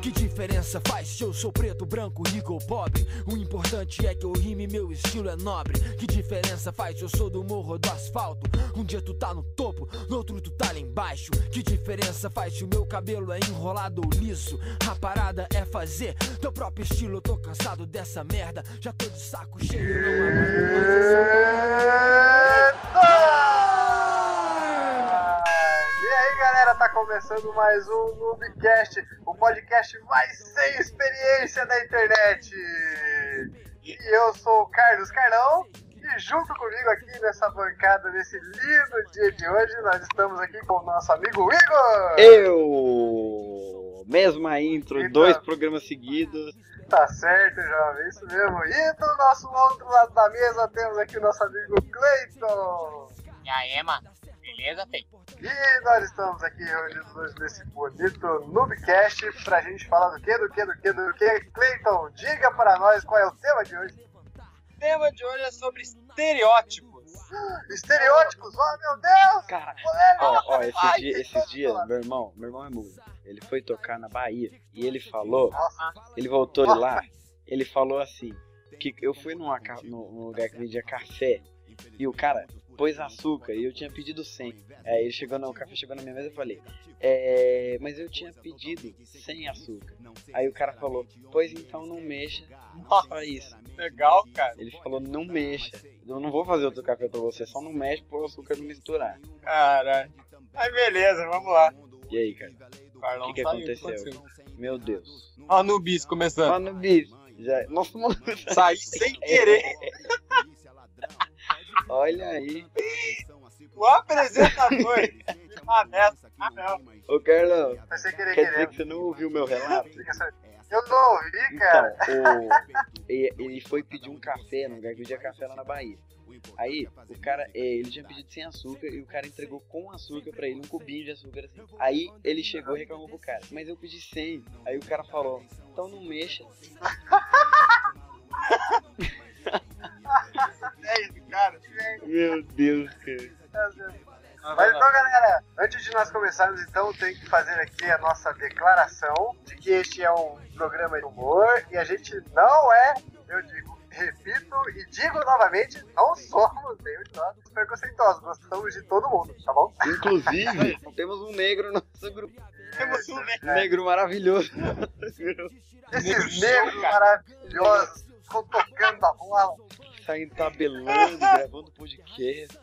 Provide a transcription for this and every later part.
Que diferença faz se eu sou preto, branco, rico ou pobre? O importante é que eu rime, meu estilo é nobre. Que diferença faz se eu sou do morro ou do asfalto? Um dia tu tá no topo, no outro tu tá lá embaixo. Que diferença faz se o meu cabelo é enrolado ou liso? A parada é fazer teu próprio estilo. Eu tô cansado dessa merda, já tô de saco cheio. Não aguento E começando mais um Noobcast, o podcast mais sem experiência da internet. E eu sou o Carlos Carlão e junto comigo aqui nessa bancada, nesse lindo dia de hoje, nós estamos aqui com o nosso amigo Igor. Eu! Mesma intro, Então. dois programas seguidos. Tá certo, jovem, isso mesmo. E do nosso outro lado da mesa temos aqui o nosso amigo Cleiton. E aí, mano? Beleza, Fei? E nós estamos aqui reunidos hoje nesse bonito Noobcast pra gente falar do que, do que, do que, do que. Cleiton, diga para nós qual é o tema de hoje. O tema de hoje é sobre estereótipos. Estereótipos, oh meu Deus! Cara, polêmica, ó, ó, esses, vai, dia- tem esses dias, meu irmão, meu irmão é mudo. Ele foi tocar na Bahia e ele falou, Nossa, ele voltou de lá, ele falou assim, que eu fui numa, num lugar que vendia café e o cara pôs açúcar e eu tinha pedido 100. Aí ele chegou no o café chegou na minha mesa e eu falei, é, mas eu tinha pedido sem açúcar. Aí o cara falou, pois então não mexa, só isso. Legal, cara. Ele falou, não mexa. Eu não vou fazer outro café pra você, só não mexe pro açúcar não misturar. Caralho. Aí, beleza, vamos lá. E aí, cara? O Carlão O que que saiu, aconteceu? Meu Deus. Ó, no bis começando. Bicho. Já... Nossa, mano. Saí sem querer. Olha aí. O apresentador. Ah, nessa. Ah, não. Ô, Carlão, querer quer dizer que você não ouviu meu relato? Eu não ouvi, cara. Então, o... ele foi pedir um café num lugar que vendia café lá na Bahia. Aí, o cara, é, ele tinha pedido sem açúcar e o cara entregou com açúcar pra ele, um cubinho de açúcar assim. Aí ele chegou e reclamou pro cara, mas eu pedi sem. Aí o cara falou, então não mexa. É cara. Meu Deus, cara. Mas então, galera, antes de nós começarmos, então, tem que fazer aqui a nossa declaração de que este é um programa de humor e a gente não é, eu digo, repito e digo novamente, não somos nenhum de nós preconceituosos, gostamos de todo mundo, tá bom? Inclusive, temos um negro no nosso grupo. Temos um né? Um negro maravilhoso. Esses Negro negros maravilhosos ficam tocando a bola. Tá entabelando, gravando podcast.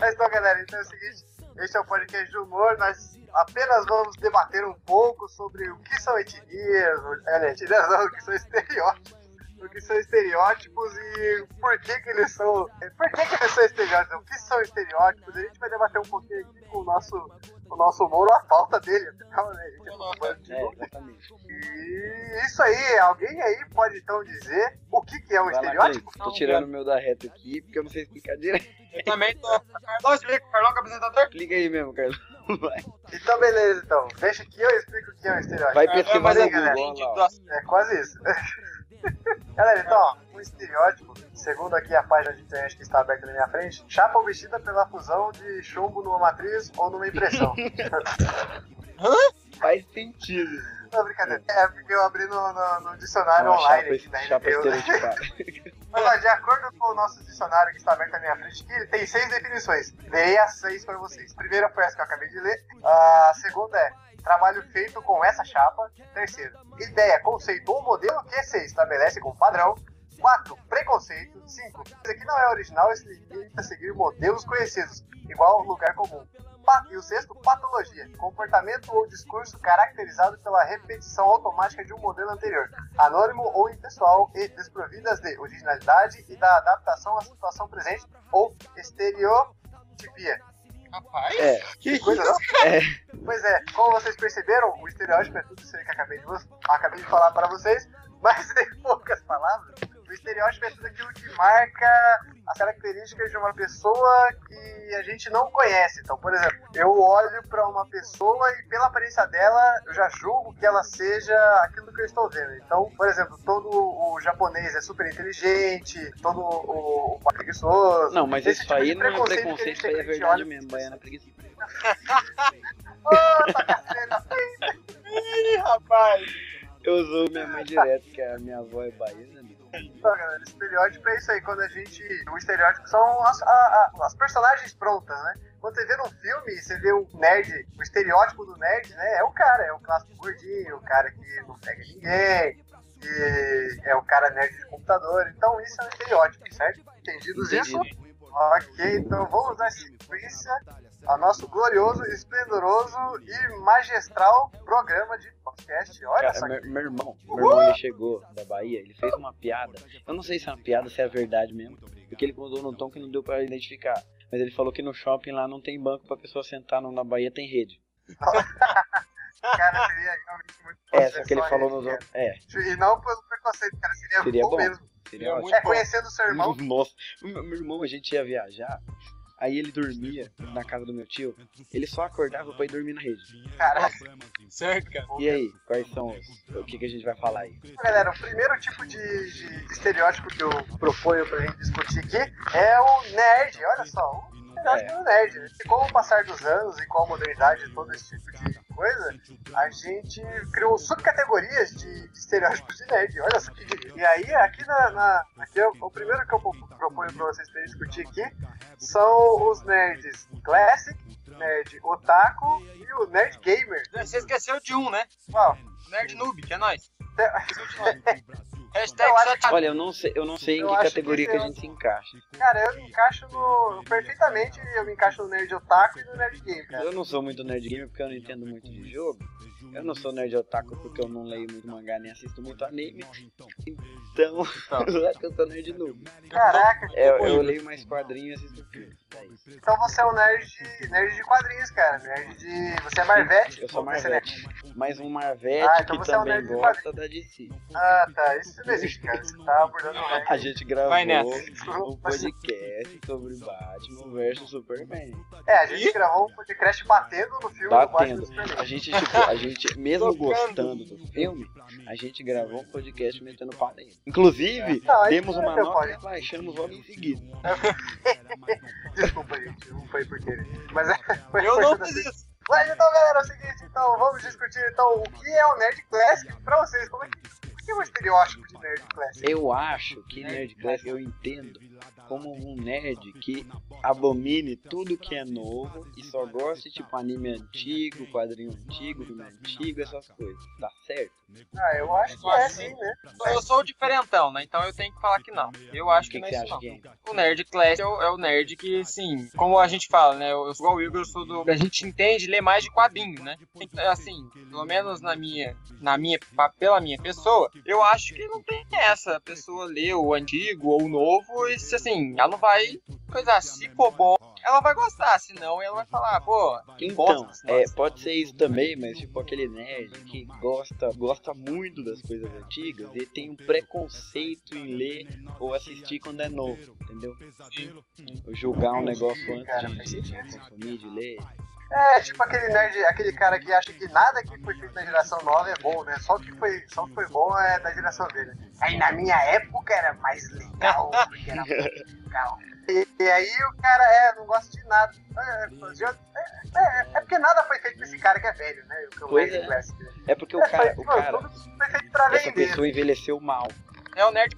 Mas então, galera, então é o seguinte: este é o podcast de humor. Nós apenas vamos debater um pouco sobre o que são etnias, é, etnias não, o que são estereótipos. O que são estereótipos e por que, que eles são. Por que, que eles são estereótipos? O que são estereótipos? A gente vai debater um pouquinho aqui com o nosso, o nosso humor ou a falta dele, afinal, né? A gente é um bando de É. E isso aí, alguém aí pode então dizer o que, que é um Vai lá, estereótipo? Cleiton. Tô tirando o meu da reta aqui, porque eu não sei explicar direito. Eu também tô. Carlão, explica o Carlão que é apresentador. Explica aí mesmo, Carlos. Vai. Então, beleza, então. Deixa que eu explico o que é um estereótipo. Vai Carlão é pesquisar mais no. Google. lá, assunto. É quase isso. Galera, então, ó, um estereótipo, segundo aqui a página de internet que está aberta na minha frente, chapa ou vestida pela fusão de chumbo numa matriz ou numa impressão. Faz sentido. Não, brincadeira. É porque eu abri no, no- no dicionário Uma online chapa, aqui da chapa NPU. estereotipada. Mas ó, de acordo com o nosso dicionário que está aberto na minha frente, aqui, ele tem seis definições. Dei as seis para vocês. A primeira foi essa que eu acabei de ler. A segunda é trabalho feito com essa chapa. Terceiro, ideia, conceito ou modelo que se estabelece como padrão. 4. Preconceito. 5. Isso aqui não é original, esse limita a seguir modelos conhecidos, igual lugar comum. E o sexto, patologia. Comportamento ou discurso caracterizado pela repetição automática de um modelo anterior anônimo ou impessoal e desprovidas de originalidade e da adaptação à situação presente ou estereotipia. Rapaz, É, que Coisa não? É. Pois é, como vocês perceberam, o estereótipo é tudo isso aí que eu acabei de, acabei de falar para vocês, mas em poucas palavras, o estereótipo é tudo aquilo que marca as características de uma pessoa que a gente não conhece. Então, por exemplo, eu olho para uma pessoa e pela aparência dela, eu já julgo que ela seja aquilo que eu estou vendo. Então, por exemplo, todo o japonês é super inteligente, todo o, o preguiçoso. Não, mas Esse isso tipo aí não é preconceito isso aí é verdade mesmo, baiana preguiça. Ô, tá caceta. Ih, rapaz. Eu uso minha mãe direto, que a minha avó é baiana. Então, galera, estereótipo é isso aí, quando a gente. O estereótipo são as, a- a- as personagens prontas, né? Quando você vê num filme, você vê o nerd, o estereótipo do nerd, né? É o cara, é o clássico gordinho, o cara que não pega ninguém, que é o cara nerd de computador. Então isso é um estereótipo, certo? Entendidos isso? Entendido. Ok, então vamos dar sequência ao nosso glorioso, esplendoroso e magistral programa de podcast. Olha Cara, só meu, meu irmão, meu irmão ele chegou da Bahia, ele fez uma piada. Eu não sei se é uma piada, se é verdade mesmo, porque ele contou num tom que não deu pra identificar. Mas ele falou que no shopping lá não tem banco pra pessoa sentar, não, na Bahia tem rede. cara seria realmente muito É, só que ele falou nos cara. outros. É, E não pelo preconceito, cara, seria, Seria bom, bom. mesmo. seria É ótimo. muito É, conhecendo o seu irmão, Nossa, meu irmão, a gente ia viajar, aí ele dormia na casa do meu tio, ele só acordava pra ir dormir na rede. caraca. Certo, cara. E aí, quais são os. O que, que a gente vai falar aí? Galera, o primeiro tipo de, de estereótipo que eu proponho pra gente discutir aqui é o nerd. Olha só, o estereótipo É. do nerd. né? E com o passar dos anos e com a modernidade de todo esse tipo de coisa, a gente criou subcategorias de, de estereótipos de nerd. Olha só que. E aí, aqui na. na- aqui eu- o primeiro que eu pro- proponho pra vocês pra discutir aqui são os nerds classic, nerd otaku e o nerd gamer. Você esqueceu de um, né? Uau, Nerd noob, que é nóis. te- Hashtag Eu só te- Olha, eu não sei, eu não sei em Eu que acho categoria que que a gente se encaixa. Cara, eu me encaixo no. Perfeitamente, eu me encaixo no nerd otaku e no nerd game, cara. Eu não sou muito nerd gamer porque eu não entendo muito de jogo. Eu não sou nerd otaku porque eu não leio muito mangá nem assisto muito anime. Então, eu acho que eu sou nerd noob. Caraca, É, eu leio mais quadrinhos e assisto filme. É isso. então você é um nerd de, nerd de quadrinhos, cara. Nerd de. Você é Marvete? Eu sou Marvete. Mais um Marvete Ah, então que você é um também nerd de gosta da DC. Ah, tá. Isso não existe, cara. Você tá abordando nerd. A gente gravou Vai nessa. um podcast sobre Batman vs Superman. É, a gente gravou um podcast batendo no filme Batendo. do Batman do Superman. A gente, tipo, a gente, mesmo Tocando. gostando do filme, a gente gravou um podcast metendo pau nele. Inclusive, Não, aí demos uma nota e baixamos logo em seguida. Desculpa, gente. Não foi por querer. Mas é. Foi, Eu foi não fiz isso. Mas então, galera, é o seguinte, então, vamos discutir então o que é o Nerd Classic pra vocês. Como é que, o que é o estereótipo de Nerd Classic? Eu acho que Nerd Classic eu entendo como um nerd que abomine tudo que é novo e só goste tipo anime antigo, quadrinho antigo, filme antigo, essas coisas. Tá certo? Ah, eu acho que é sim, né? Eu sou o diferentão, né? Então eu tenho que falar que não. Eu acho O que, que, não que é isso não. O nerd classic é o, é o nerd que, assim, como a gente fala, né? Eu sou igual o Igor, eu sou do. A gente entende ler mais de quadrinho, né? Então, Assim, pelo menos na minha, na minha, pela minha pessoa, eu acho que não tem essa. A pessoa lê o antigo ou o novo e, se, assim, ela não vai. Coisa, se for bom, ela vai gostar, senão ela vai falar, pô, que Então, bosta esse é, pode ser isso também, mas tipo aquele nerd que gosta, gosta muito das coisas antigas e tem um preconceito em ler ou assistir quando é novo, entendeu? Julgar um negócio antes Cara, de, de consumir, de ler. É, tipo aquele nerd, aquele cara que acha que nada que foi feito na geração nova é bom, né? Só o que foi, só que foi bom é da geração dele. Aí na minha época era mais legal, porque era mais legal. E, e aí o cara, é, não gosta de nada. É, já- é, é, é porque nada foi feito pra esse cara que é velho, né? O que é o Pois é. Né? É porque o É, cara, foi, o cara, foi feito pra essa vender. pessoa envelheceu mal. É o nerd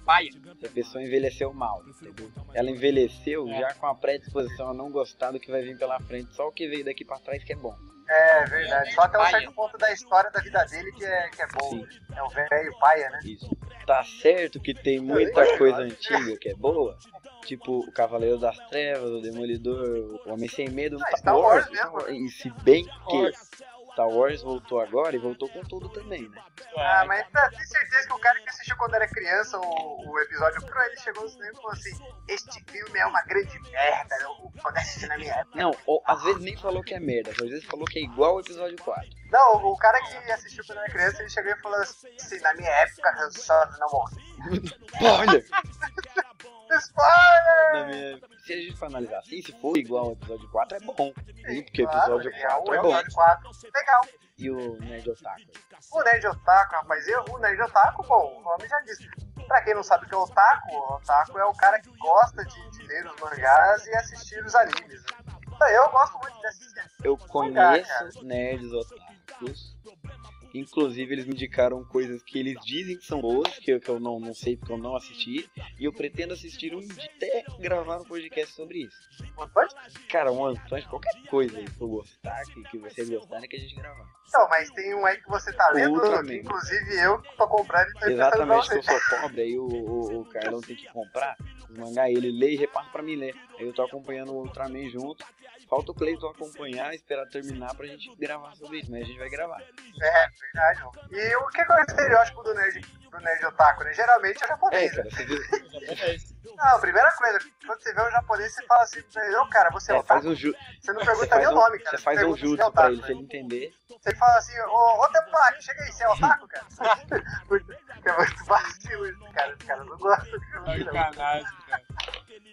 Essa pessoa envelheceu mal, entendeu? Ela envelheceu É. já com a predisposição a não gostar do que vai vir pela frente, só o que veio daqui pra trás que é bom. É verdade. Só até um certo ponto da história da vida dele que é, que é bom. Sim. É o velho paia, né? Isso. Tá certo que tem muita coisa antiga que é boa, tipo o Cavaleiro das Trevas, o Demolidor, o Homem Sem Medo, Ah, Star, Star Wars. Wars mesmo. E se bem que Star Wars voltou agora e voltou com tudo também, né? Ah, mas tá, tenho certeza que o cara que assistiu quando era criança o, o episódio pro ele chegou no cinema e falou assim: Este filme é uma grande merda, eu, quando assisti na minha época. Não, ou, às vezes nem falou que é merda, às vezes falou que é igual o episódio 4. Não, o cara que assistiu quando era criança, ele chegou e falou assim: Na minha época, Han Solo não morreu. Spoiler! Spoiler! Minha- Se a gente for analisar assim, se for igual ao episódio 4 é bom. Sim, porque o Claro, episódio é o 4 é bom. episódio 4. Legal. E o Nerd Otaku? O Nerd Otaku, rapaz, eu, o Nerd Otaku, bom, o nome já diz. Pra quem não sabe o que é Otaku, o Otaku é o cara que gosta de, de ler os mangás e assistir os animes. Então, Eu gosto muito de assistir. Eu Mangá, conheço nerds otakus Inclusive, eles me indicaram coisas que eles dizem que são boas, que eu, que eu não, não sei porque eu não assisti. E eu pretendo assistir um dia até gravar um podcast sobre isso. Cara, um Punch, qualquer coisa aí que eu gostar, que, que você gostar, né, que a gente gravar. Não, mas tem um aí que você tá lendo, que inclusive eu tô comprando e tô pra Exatamente, que eu sou pobre, aí o, o, o Carlão tem que comprar mangá, ele lê e repassa pra mim ler. Eu tô acompanhando o Ultraman junto. Falta o Cleiton acompanhar, esperar terminar pra gente gravar sobre isso, mas a gente vai gravar. É, verdade. E o que é o estereótipo do nerd, do nerd otaku, né? Geralmente é o É, japonês. né? cara, você viu? Não, a primeira coisa, quando você vê um japonês, você fala assim, ô cara, você é, É, faz otaku? um ju... Você não Você pergunta faz nem o um, nome, cara. você faz um pergunta se é jutsu pra ele, né? se ele entender. Você fala assim, ô, ô Tepak, chega aí, você é otaku, cara? Porque é muito vacilo isso, cara. Os caras não gostam de filme. Sacanagem, cara.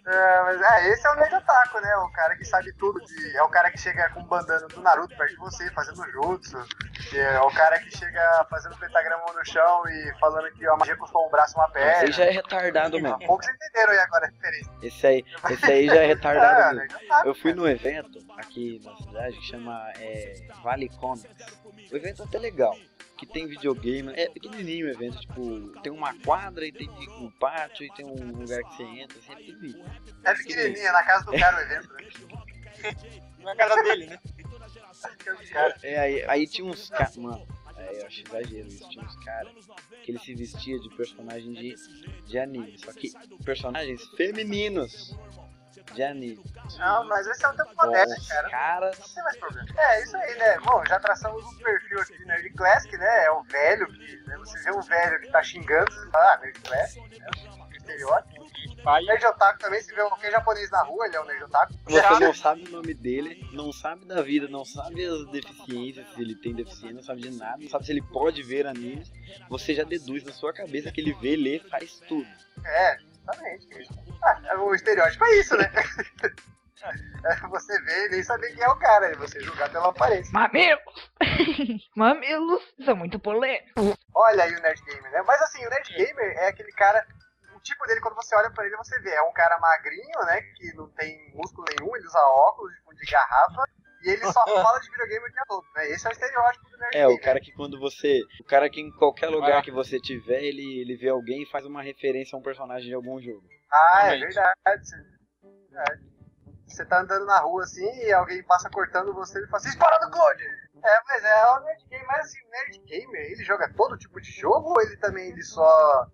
É, mas é, esse é o nerd otaku, né? O cara que sabe tudo. De, é o cara que chega com um bandana do Naruto perto de você, fazendo jutsu. que É o cara que chega fazendo pentagrama no chão e falando que a magia custou um braço e uma Esse perna. aí já é retardado mesmo. Poucos entenderam aí agora a referência. Esse aí, esse aí já é É, retardado otaku. Eu fui num evento aqui na cidade que chama é, Vale Comics. O evento é até legal, que tem videogame, é pequenininho o evento, tipo, tem uma quadra e tem um pátio e tem um lugar que você entra, assim, é pequenininho. É pequenininha, na casa do cara o evento, né? Na casa dele, né? É, aí, aí tinha uns caras, mano, é, eu acho exagero isso, tinha uns caras que ele se vestia de personagem de, de anime, só que personagens femininos de anime. Não, mas esse é um tempo moderno, os cara. Não tem mais problema. É, isso aí, né? Bom, já traçamos um perfil aqui de Nerd Classic, né? É o velho que. Né? Você vê um velho que tá xingando, você fala, ah, Nerd Classic, né? Estereótipo. Pai, Nerd Otaku também, se vê qualquer japonês na rua, ele é um Nerd Otaku. Você não sabe o nome dele, não sabe da vida, não sabe as deficiências, se ele tem deficiência, não sabe de nada, não sabe se ele pode ver animes. Você já deduz na sua cabeça que ele vê, lê, faz tudo. É, justamente. Ah, o estereótipo é isso, né? É você vê e nem saber quem é o cara, e você julgar pela aparência. Mamilos! Mamilos são muito polêmicos. Olha aí o Nerd Gamer, né? Mas assim, o Nerd Gamer é aquele cara. O tipo dele, quando você olha pra ele, você vê. É um cara magrinho, né? Que não tem músculo nenhum, ele usa óculos fundo de garrafa. E ele só fala de videogame o dia todo, né? Esse é o estereótipo do Nerd É, o cara que quando você. O cara que em qualquer lugar Ah. que você tiver, ele, ele vê alguém e faz uma referência a um personagem de algum jogo. Ah, é Realmente. verdade. Verdade. Você tá andando na rua assim e alguém passa cortando você e fala assim, espara do Gold! É, mas é o Nerd Gamer, mas assim, o Nerd Gamer, ele joga todo tipo de jogo ou ele também ele só.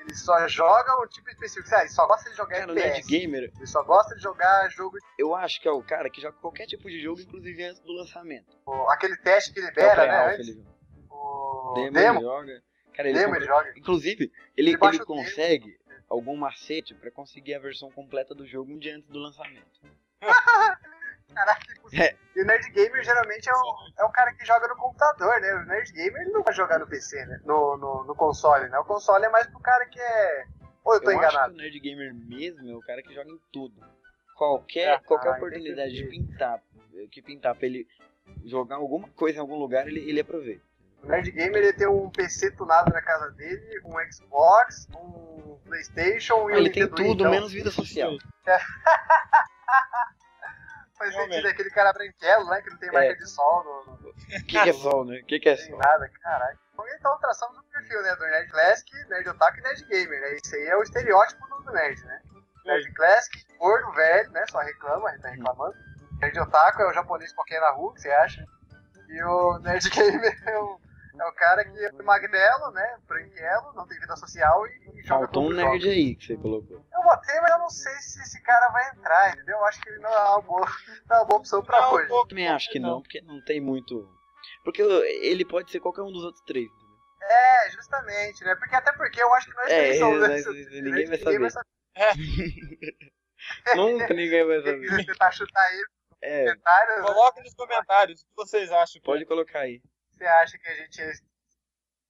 Ele só joga um tipo específico? Ah, ele só gosta de jogar Cara, o Nerd FPS. Gamer, Ele só gosta de jogar jogo. eu acho que é o cara que joga qualquer tipo de jogo, inclusive antes do lançamento. tipo, aquele teste que É o libera, né? ele o Demo, demo, ele joga. Cara, ele demo compra- ele joga. Inclusive, ele, Ele ele o demo. consegue algum macete pra conseguir a versão completa do jogo um dia antes do lançamento. Caraca, que impossível. É. E o Nerd Gamer geralmente é o, é o cara que joga no computador, né? O Nerd Gamer ele não vai jogar no PC, né? No, no, no console, né? O console é mais pro cara que é. Ou eu tô eu acho enganado? que o Nerd Gamer mesmo é o cara que joga em tudo. Qualquer, É, qualquer ah, oportunidade de pintar, que pintar pra ele jogar alguma coisa em algum lugar, ele, ele aproveita. O Nerd Gamer ele tem um PC tunado na casa dele, um Xbox, um Playstation e um ele tem Nintendo Wii, tudo, então, menos vida social. Faz Realmente. sentido, é aquele cara branquelo, né? Que não tem marca de sol, no, no- O que, que é sol, né? O que, que é tem sol? nada, caralho. Então traçamos o perfil, né? Do Nerd Classic, Nerd Otaku e Nerd Gamer, né? Esse aí é o estereótipo do, do nerd, né? Nerd Classic, gordo, velho, né? Só reclama, ele tá reclamando. Nerd Otaku é o japonês qualquer na rua, que você acha? E o Nerd Gamer é o, é o cara que é magrelo, né? Branquelo, não tem vida social e, e joga Faltou um nerd aí que você colocou. Eu botei, mas eu não sei se esse cara vai entrar, entendeu? Eu acho que ele não é uma boa, não é uma boa opção pra Não, hoje. pô, Também acho que não, porque não tem muito. Porque ele pode ser qualquer um dos outros três. entendeu? É, justamente, né? Porque até porque eu acho que nós É, três somos mas esses- ninguém vai ninguém saber. Nunca ninguém vai saber. tentar chutar aí É, comentários, né? Coloque nos comentários o que vocês acham. pode colocar aí. Você acha que a gente é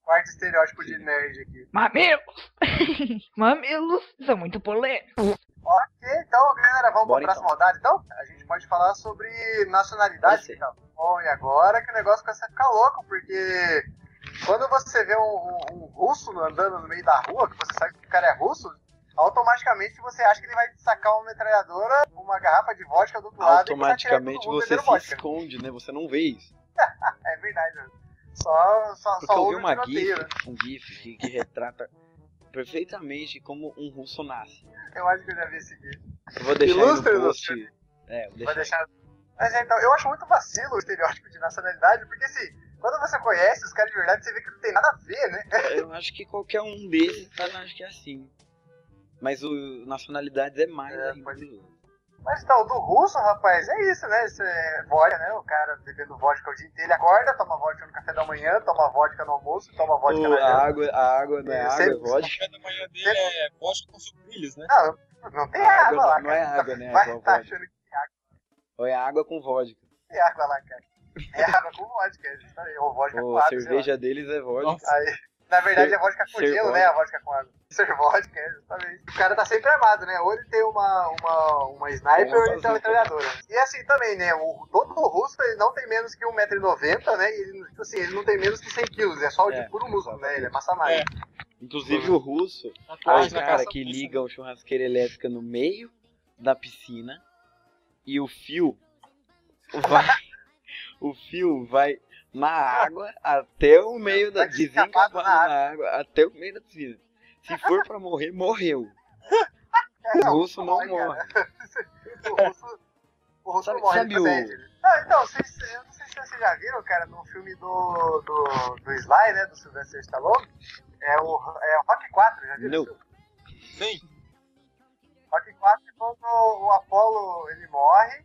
quarto estereótipo de nerd aqui. Mamilos! Mamilos são muito polêmicos. Ok, então, galera, vamos Bora, pra próxima rodada, então? A gente pode falar sobre ser. então. Bom, e agora que o negócio começa a ficar louco, porque quando você vê um, um- um russo andando no meio da rua, que você sabe que o cara é russo, automaticamente você acha que ele vai sacar uma metralhadora, uma garrafa de vodka do outro lado e em Automaticamente todo mundo você se vodka. esconde, né? Você não vê isso. É verdade, mano. Só, só, Porque só eu vi uma GIF, um GIF que, que retrata perfeitamente como um russo nasce. Eu acho que eu já vi esse vídeo. Eu vou deixar Ilustre, no post. É, vou deixar. deixar. Mas é, então, eu acho muito vacilo o estereótipo de nacionalidade, porque assim, quando você conhece os caras de verdade, você vê que não tem nada a ver, né? Eu acho que qualquer um desses, tá, acho que é assim. Mas o nacionalidades é mais É, ainda. pode- Mas então, do russo, rapaz, é isso, né? Isso é vodka, né? O cara bebendo vodka o dia inteiro, ele acorda, toma vodka no café da manhã, toma vodka no almoço, toma vodka O- na a janta. água, a água não é Eu água, sempre- é vodka. O café da manhã dele é vodka com sucrilhos, né? Não, não tem A água, água lá, não é cara. água, né? É Vai tá achando que tem água, Ou é água com vodka. tem água lá, cara. É água com vodka, é justamente. Ou vodka Ou com a água, lá. cerveja deles é vodka. Aí, na verdade, é vodka com gelo, né? A vodka com água. Ser vodka, é justamente. O cara tá sempre armado, né? Ou ele tem uma, uma, uma sniper Uma ou ele tem uma bazuca. metralhadora. E assim também, né? O, todo russo ele não tem menos que 1,90m, né? E ele, tipo assim, ele não tem menos que 100 kg. É só o de É, puro músculo, né? Ele é massa magra. Inclusive o russo, é o Tatuagem na cara que liga o churrasqueira elétrica no meio da piscina e o fio vai. o fio vai na água até o meio da. Desencapado na água até o meio da piscina. Se for pra morrer, morreu. É, O russo não morre, morre. O russo, o russo Sabe- não morre, sabe o-. Ah, então, vocês, eu não sei se vocês já viram, cara, no filme do, do, do Sly, né? Do Sylvester Stallone. É o, é o Rock 4, já viram? Não. Sim. Rock 4 quando o Apollo ele morre,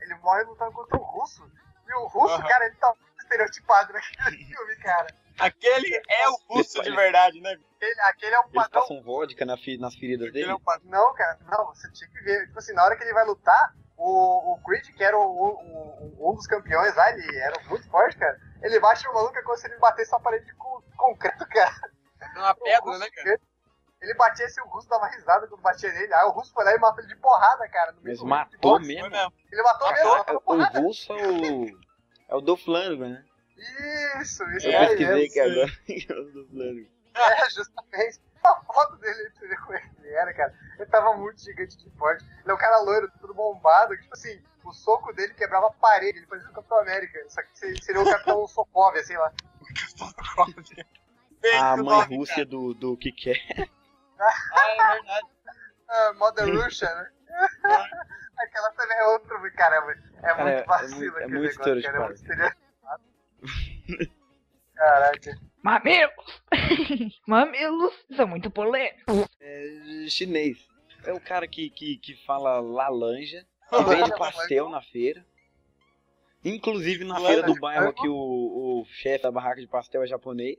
ele morre lutando contra o russo. E o russo, Aham. cara, ele tá muito estereotipado naquele filme, cara. Aquele é o russo de verdade, né? Ele, aquele é um Eles padrão. passam vodka na fi- nas feridas Aquele dele. é padrão. Não, cara, não, você tinha que ver. Tipo assim, na hora que ele vai lutar, o, o Creed, que era o, o- um dos campeões lá, ele era muito forte, cara. Ele bate o maluco é como se ele batesse uma parede de con- concreto, cara. É uma pedra, né, cara? Ele batia esse, o russo dava risada quando batia nele. Aí o russo foi lá e matou ele de porrada, cara. No Mas matou boxe. mesmo. Mesmo. Ele matou mesmo, Ah, matou o russo é o. É o do Flamengo, né? Isso, isso Eu aí pesquisei mesmo. que agora é o do Flamengo. É, justamente. A foto dele pra ver como é que ele era, cara. Ele tava muito gigante de forte. Ele é um cara loiro, tudo bombado. que, Tipo assim, o soco dele quebrava a parede. Ele parecia o Capitão América. Só que seria- o Capitão Sokovia, sei lá. A mãe nome, Rússia do, do que que é. Ah, é verdade. Ah, Mother Russia, né? Aquela também é outra, caramba. É Cara, muito é vacilo muito- é aquele muito negócio, cara. É muito estereotipado. Caraca. Mamilos! Mamilos são muito polêmicos. É chinês. É o cara que, que, que fala lalanja, que vende pastel na feira. Inclusive na feira do bairro é aqui, o, o chefe da barraca de pastel é japonês.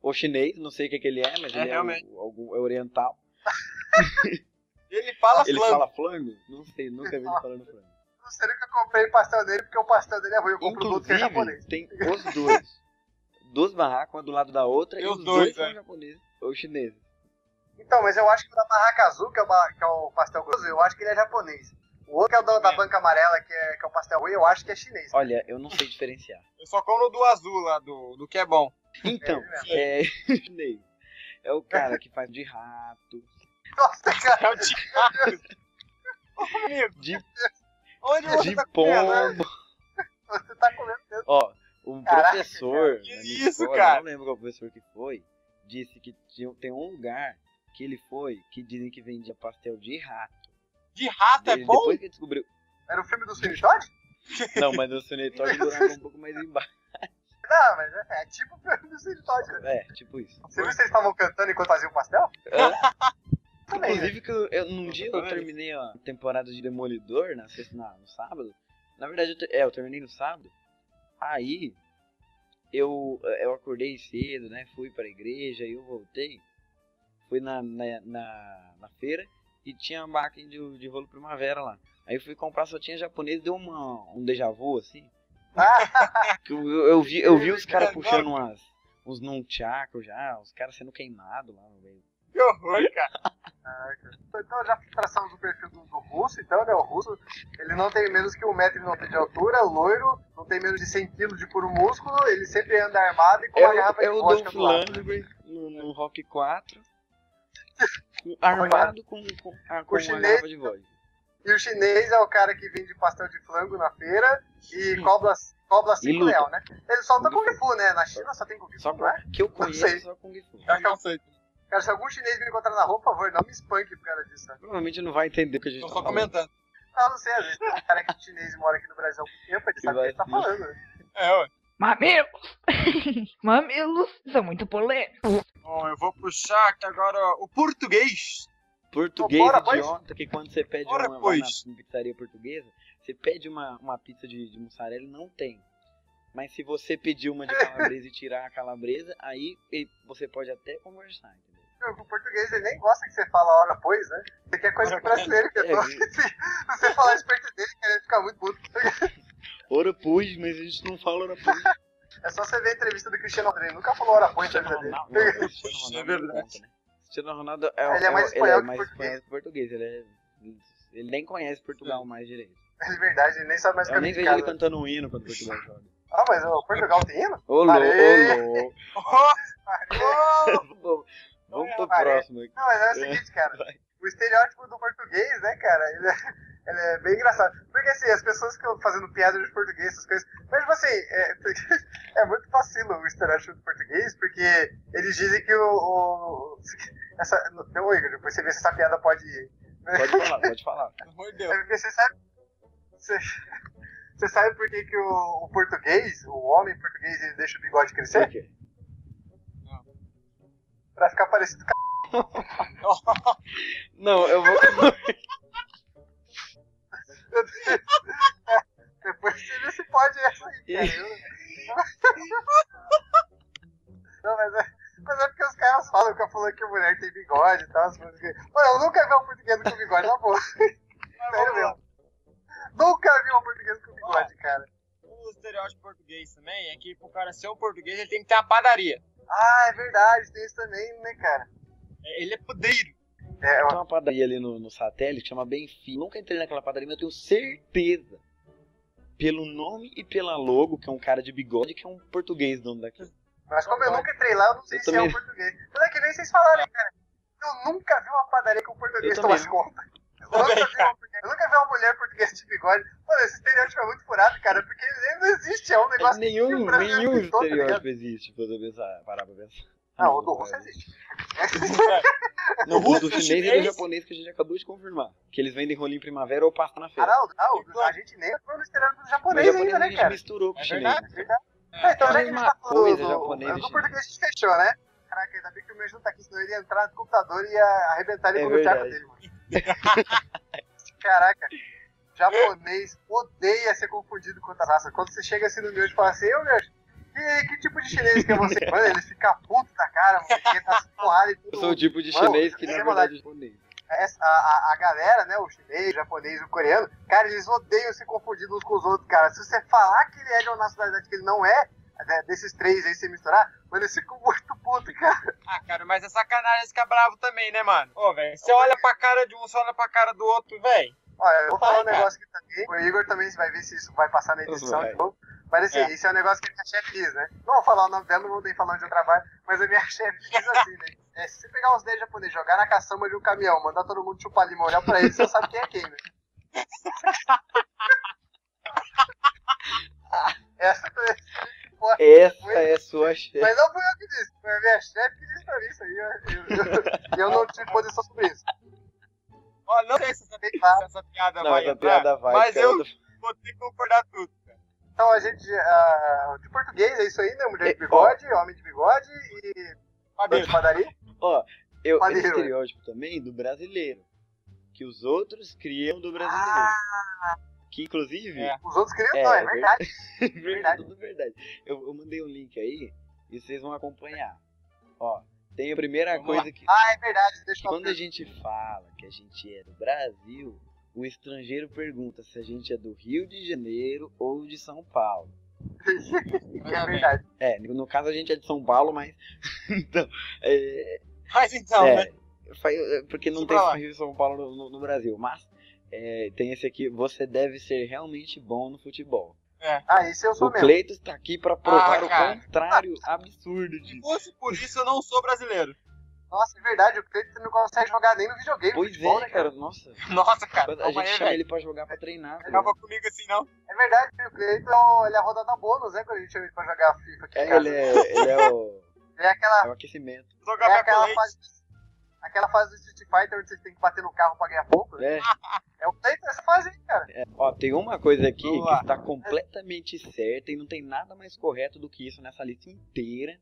Ou chinês, não sei o que, que ele é, mas É, ele é, realmente. o- algum- é oriental. Ele fala Ele flango. fala flango? Não sei, nunca vi ele falando flango. Não sei nem que eu comprei pastel dele, porque o pastel dele é ruim. Eu compro o outro que é japonês. Inclusive, tem os dois. Duas barracas, uma do lado da outra, E e os dois, dois são é. japoneses ou chineses. Então, mas eu acho que o da barraca azul, que é o, que é o pastel grosso, eu acho que ele é japonês. O outro que é o da, da É. banca amarela, que é, que é o pastel ruim, eu acho que é chinês. Olha, eu não sei diferenciar. Eu só como do azul lá, do, do que é bom. Então, É é chinês. É o cara que faz de rato, Nossa, cara. É o Thiago. Ô, amigo, de, onde você de tá comendo? pombo. Você tá comendo mesmo. Ó, um Caraca, professor. Isso, escola, cara? Eu não lembro qual professor que foi. Disse que tinha, tem um lugar que ele foi que dizem que vendia pastel de rato. De rato é Ele- bom? Depois que ele descobriu. Era o filme do Sweeney Todd? Não, mas o Sunetog durava um pouco mais embaixo. Não, mas é, é tipo o filme do Sweeney Todd, né? É, tipo isso. Você viu que vocês estavam cantando enquanto faziam o pastel? Também, né? Inclusive, que eu, eu- num dia eu terminei a temporada de Demolidor na sexta, na- no sábado. Na verdade, eu, é, eu terminei no sábado. Aí, eu, eu acordei cedo, né? Fui pra igreja e eu voltei. Fui na, na, na, na feira e tinha uma barraca de, de rolo primavera lá. Aí eu fui comprar, só tinha japonês, deu uma, um déjà vu assim. Que eu, eu, eu vi, eu vi os caras puxando umas, uns nunchaku já, os caras sendo queimados lá no meio. Que horror, cara. então já traçamos o perfil do, do russo, então, né? O russo, ele não tem menos que 1,90m de altura, loiro, não tem menos de 100kg de puro músculo, ele sempre anda armado e com É, uma garrafa é de o vodka Dolph do lado. No, no Rock 4. armado com, com, ah, com O uma chinês- garrafa de vodka. E o chinês é o cara que vende pastel de flango na feira e cobra, cobra 5 luta. real, né? Ele solta Kung Kung Fu, né? Na China só tem Kung Fu, Só não é? que eu conheço só Kung Fu. Eu não sei. Cara, se algum chinês me encontrar na rua, por favor, não me espanque por causa disso. né? Provavelmente não vai entender o que a gente Tô tá só falando. comentando. Ah, não sei, às vezes tem um cara que é chinês e mora aqui no Brasil há algum tempo, ele Que sabe o que ele tá falando. né? É, ué. Mamilos! Mamilos são muito polêmicos. Bom, eu vou puxar aqui agora o português. Português Bora, pois. idiota, que quando você pede Bora, uma vai na pois. pizzaria portuguesa, você pede uma, uma pizza de, de mussarela e não tem. Mas se você pedir uma de calabresa e tirar a calabresa, aí você pode até conversar, entendeu? O português ele nem gosta que você fala hora pois, né? Isso aqui é coisa que brasileiro que É, é, se se você falar de perto dele, ele fica muito puto. Ora pois, mas a gente não fala ora pois. É só você ver a entrevista do Cristiano Ronaldo, ele nunca falou hora pois na vida dele. Cristiano Ronaldo é não verdade. né? Cristiano Ronaldo é, Ele é mais é, espanhol que mais português. espanhol que português. Ele, é, ele nem conhece Portugal mais direito. É verdade, ele nem sabe mais Eu nem caminho de vejo ele cantando um hino quando Portugal joga. Ah, mas o Portugal tem hino? Ô, louco, ô, louco. Vamos pro Parei. próximo aqui. Não, mas é o seguinte, cara. Vai. O estereótipo do português, né, cara, ele é, ele é bem engraçado. Porque assim, as pessoas ficam fazendo piada de português, essas coisas. Mas, tipo assim, é, é muito vacilo o estereótipo do português, porque eles dizem que o. o essa, não, Igor, depois você vê se essa piada pode. Pode falar, pode falar. pelo amor de Deus. É porque você sabe. Você, você sabe por que, que o, o português, o homem português, ele deixa o bigode Por crescer? quê? Pra ficar parecido com Não, eu vou. Depois você vê se pode essa aí, cara. Não, mas é, mas é porque os caras falam que eu falando que a mulher tem bigode e tal. As coisas que... Mano, eu nunca vi um português com bigode, na boa. Sério mesmo. Nunca vi um português com bigode, cara. O estereótipo português também é que pro cara ser um português ele tem que ter uma padaria. Ah, é verdade, tem isso também, né, cara? É, Ele é podeiro. É, Tem uma padaria ali no, no satélite chama Benfica. Nunca entrei naquela padaria, mas eu tenho certeza. Pelo nome e pela logo, que é um cara de bigode, que é um português dono daqui. mas como eu nunca entrei lá, eu não sei Eu se é também. um português. Mas é que nem vocês falaram, cara. Eu nunca vi uma padaria com português Eu tomasse também. conta. Eu nunca, vi uma, eu nunca vi uma mulher portuguesa de bigode. Mano, esse estereótipo é muito furado, cara, porque ele não existe. É um negócio que nenhum o nenhum tá estereótipo existe, você pensar, parar pra pensar. Não, o do russo existe. Não, o russo, do o chinês e do japonês que a gente acabou de confirmar. Que eles vendem rolinho primavera ou pasta na Ah, feira. não, não, a gente nem entrou no estereótipo do japonês japonês ainda, a né, gente cara? misturou com o É chinês. verdade. né? Verdade. É, então já que a gente tá falando do, japonês e do chinês. português a gente fechou, né? Caraca, ainda bem que o meu não tá aqui, senão ele ia entrar no computador e ia arrebentar ele É com o teatro verdade. dele, mano. Caraca, japonês odeia ser confundido com outra raça. Quando você chega assim no meu e fala assim, eu, meu, que, que tipo de chinês que é você? Mano, ele fica puto da cara, mano, porque tá se porrada e tudo. Eu sou o tipo de Mano, chinês que sem na verdade é japonês. A, a, a galera, né, o chinês, o japonês, o coreano, cara, eles odeiam se confundir uns com os outros, cara. Se você falar que ele é de uma nacionalidade que ele não é, desses três aí, sem misturar, mano, eles ficam muito puto, cara. Ah, cara, mas é sacanagem ficar bravo também, né, mano? Ô, velho, você olha pra cara de um, você olha pra cara do outro, velho. Olha, eu vou falar um negócio aqui também, o Igor também vai ver se isso vai passar na edição Vai. de novo. Mas assim, É. isso é um negócio que a minha chefe diz, né? Não vou falar o nome dela, não vou nem falar onde eu trabalho, mas a minha chefe diz assim, né? É, se você pegar os 10 japoneses, jogar na caçamba de um caminhão, mandar todo mundo chupar limão, olhar pra eles, você sabe quem é quem, né? Essa Essa é sua chefe. Mas não fui eu que disse, foi a minha chefe que disse pra mim isso aí. Eu, eu, eu- eu não tive posição sobre isso. Ó, não sei se essa, essa piada Não, vai essa entrar, piada vai. mas cara, eu vou ter que concordar tudo. cara. Então a gente, ah, de português, é isso aí, né? Mulher de É, bigode, homem de bigode e Padeiro. de padaria. Ó, eu, esse Maneiro. estereótipo também do brasileiro. Que os outros criam do brasileiro. Ah, Que inclusive. É. os outros criam, É, não, é é verdade. verdade, tudo verdade. Eu, eu mandei um link aí e vocês vão acompanhar. Ó, tem a primeira Vamos coisa que. Ah, é verdade, deixa eu Quando a gente fala que a gente é do Brasil, o estrangeiro pergunta se a gente é do Rio de Janeiro ou de São Paulo. É verdade. É, no caso a gente é de São Paulo, mas. então, é, Mas então, é, né? é, porque não Isso tem lá. Rio e São Paulo no, no- no Brasil. Mas é, tem esse aqui, você deve ser realmente bom no futebol. Ah, isso eu sou O mesmo. Cleiton está aqui para provar Ah, o contrário absurdo Se disso. fosse por isso, eu não sou brasileiro. Nossa, é verdade, o Cleiton não consegue jogar nem no videogame. Pois futebol, é, né, cara, nossa. Nossa, cara. A gente chama ele pra jogar pra treinar. Não ligado? tava comigo assim, não. É verdade, o Cleiton ele é a rodada bônus, né? Quando a gente chama ele pra jogar FIFA aqui É, ele é, ele é o, É aquela, é o aquecimento. Jogar é aquela fase. Aquela fase do Street Fighter onde você tem que bater no carro pra ganhar ponto. É, É o Cleiton essa fase aí, cara. é. Ó, tem uma coisa aqui que está completamente certa e não tem nada mais correto do que isso nessa lista inteira.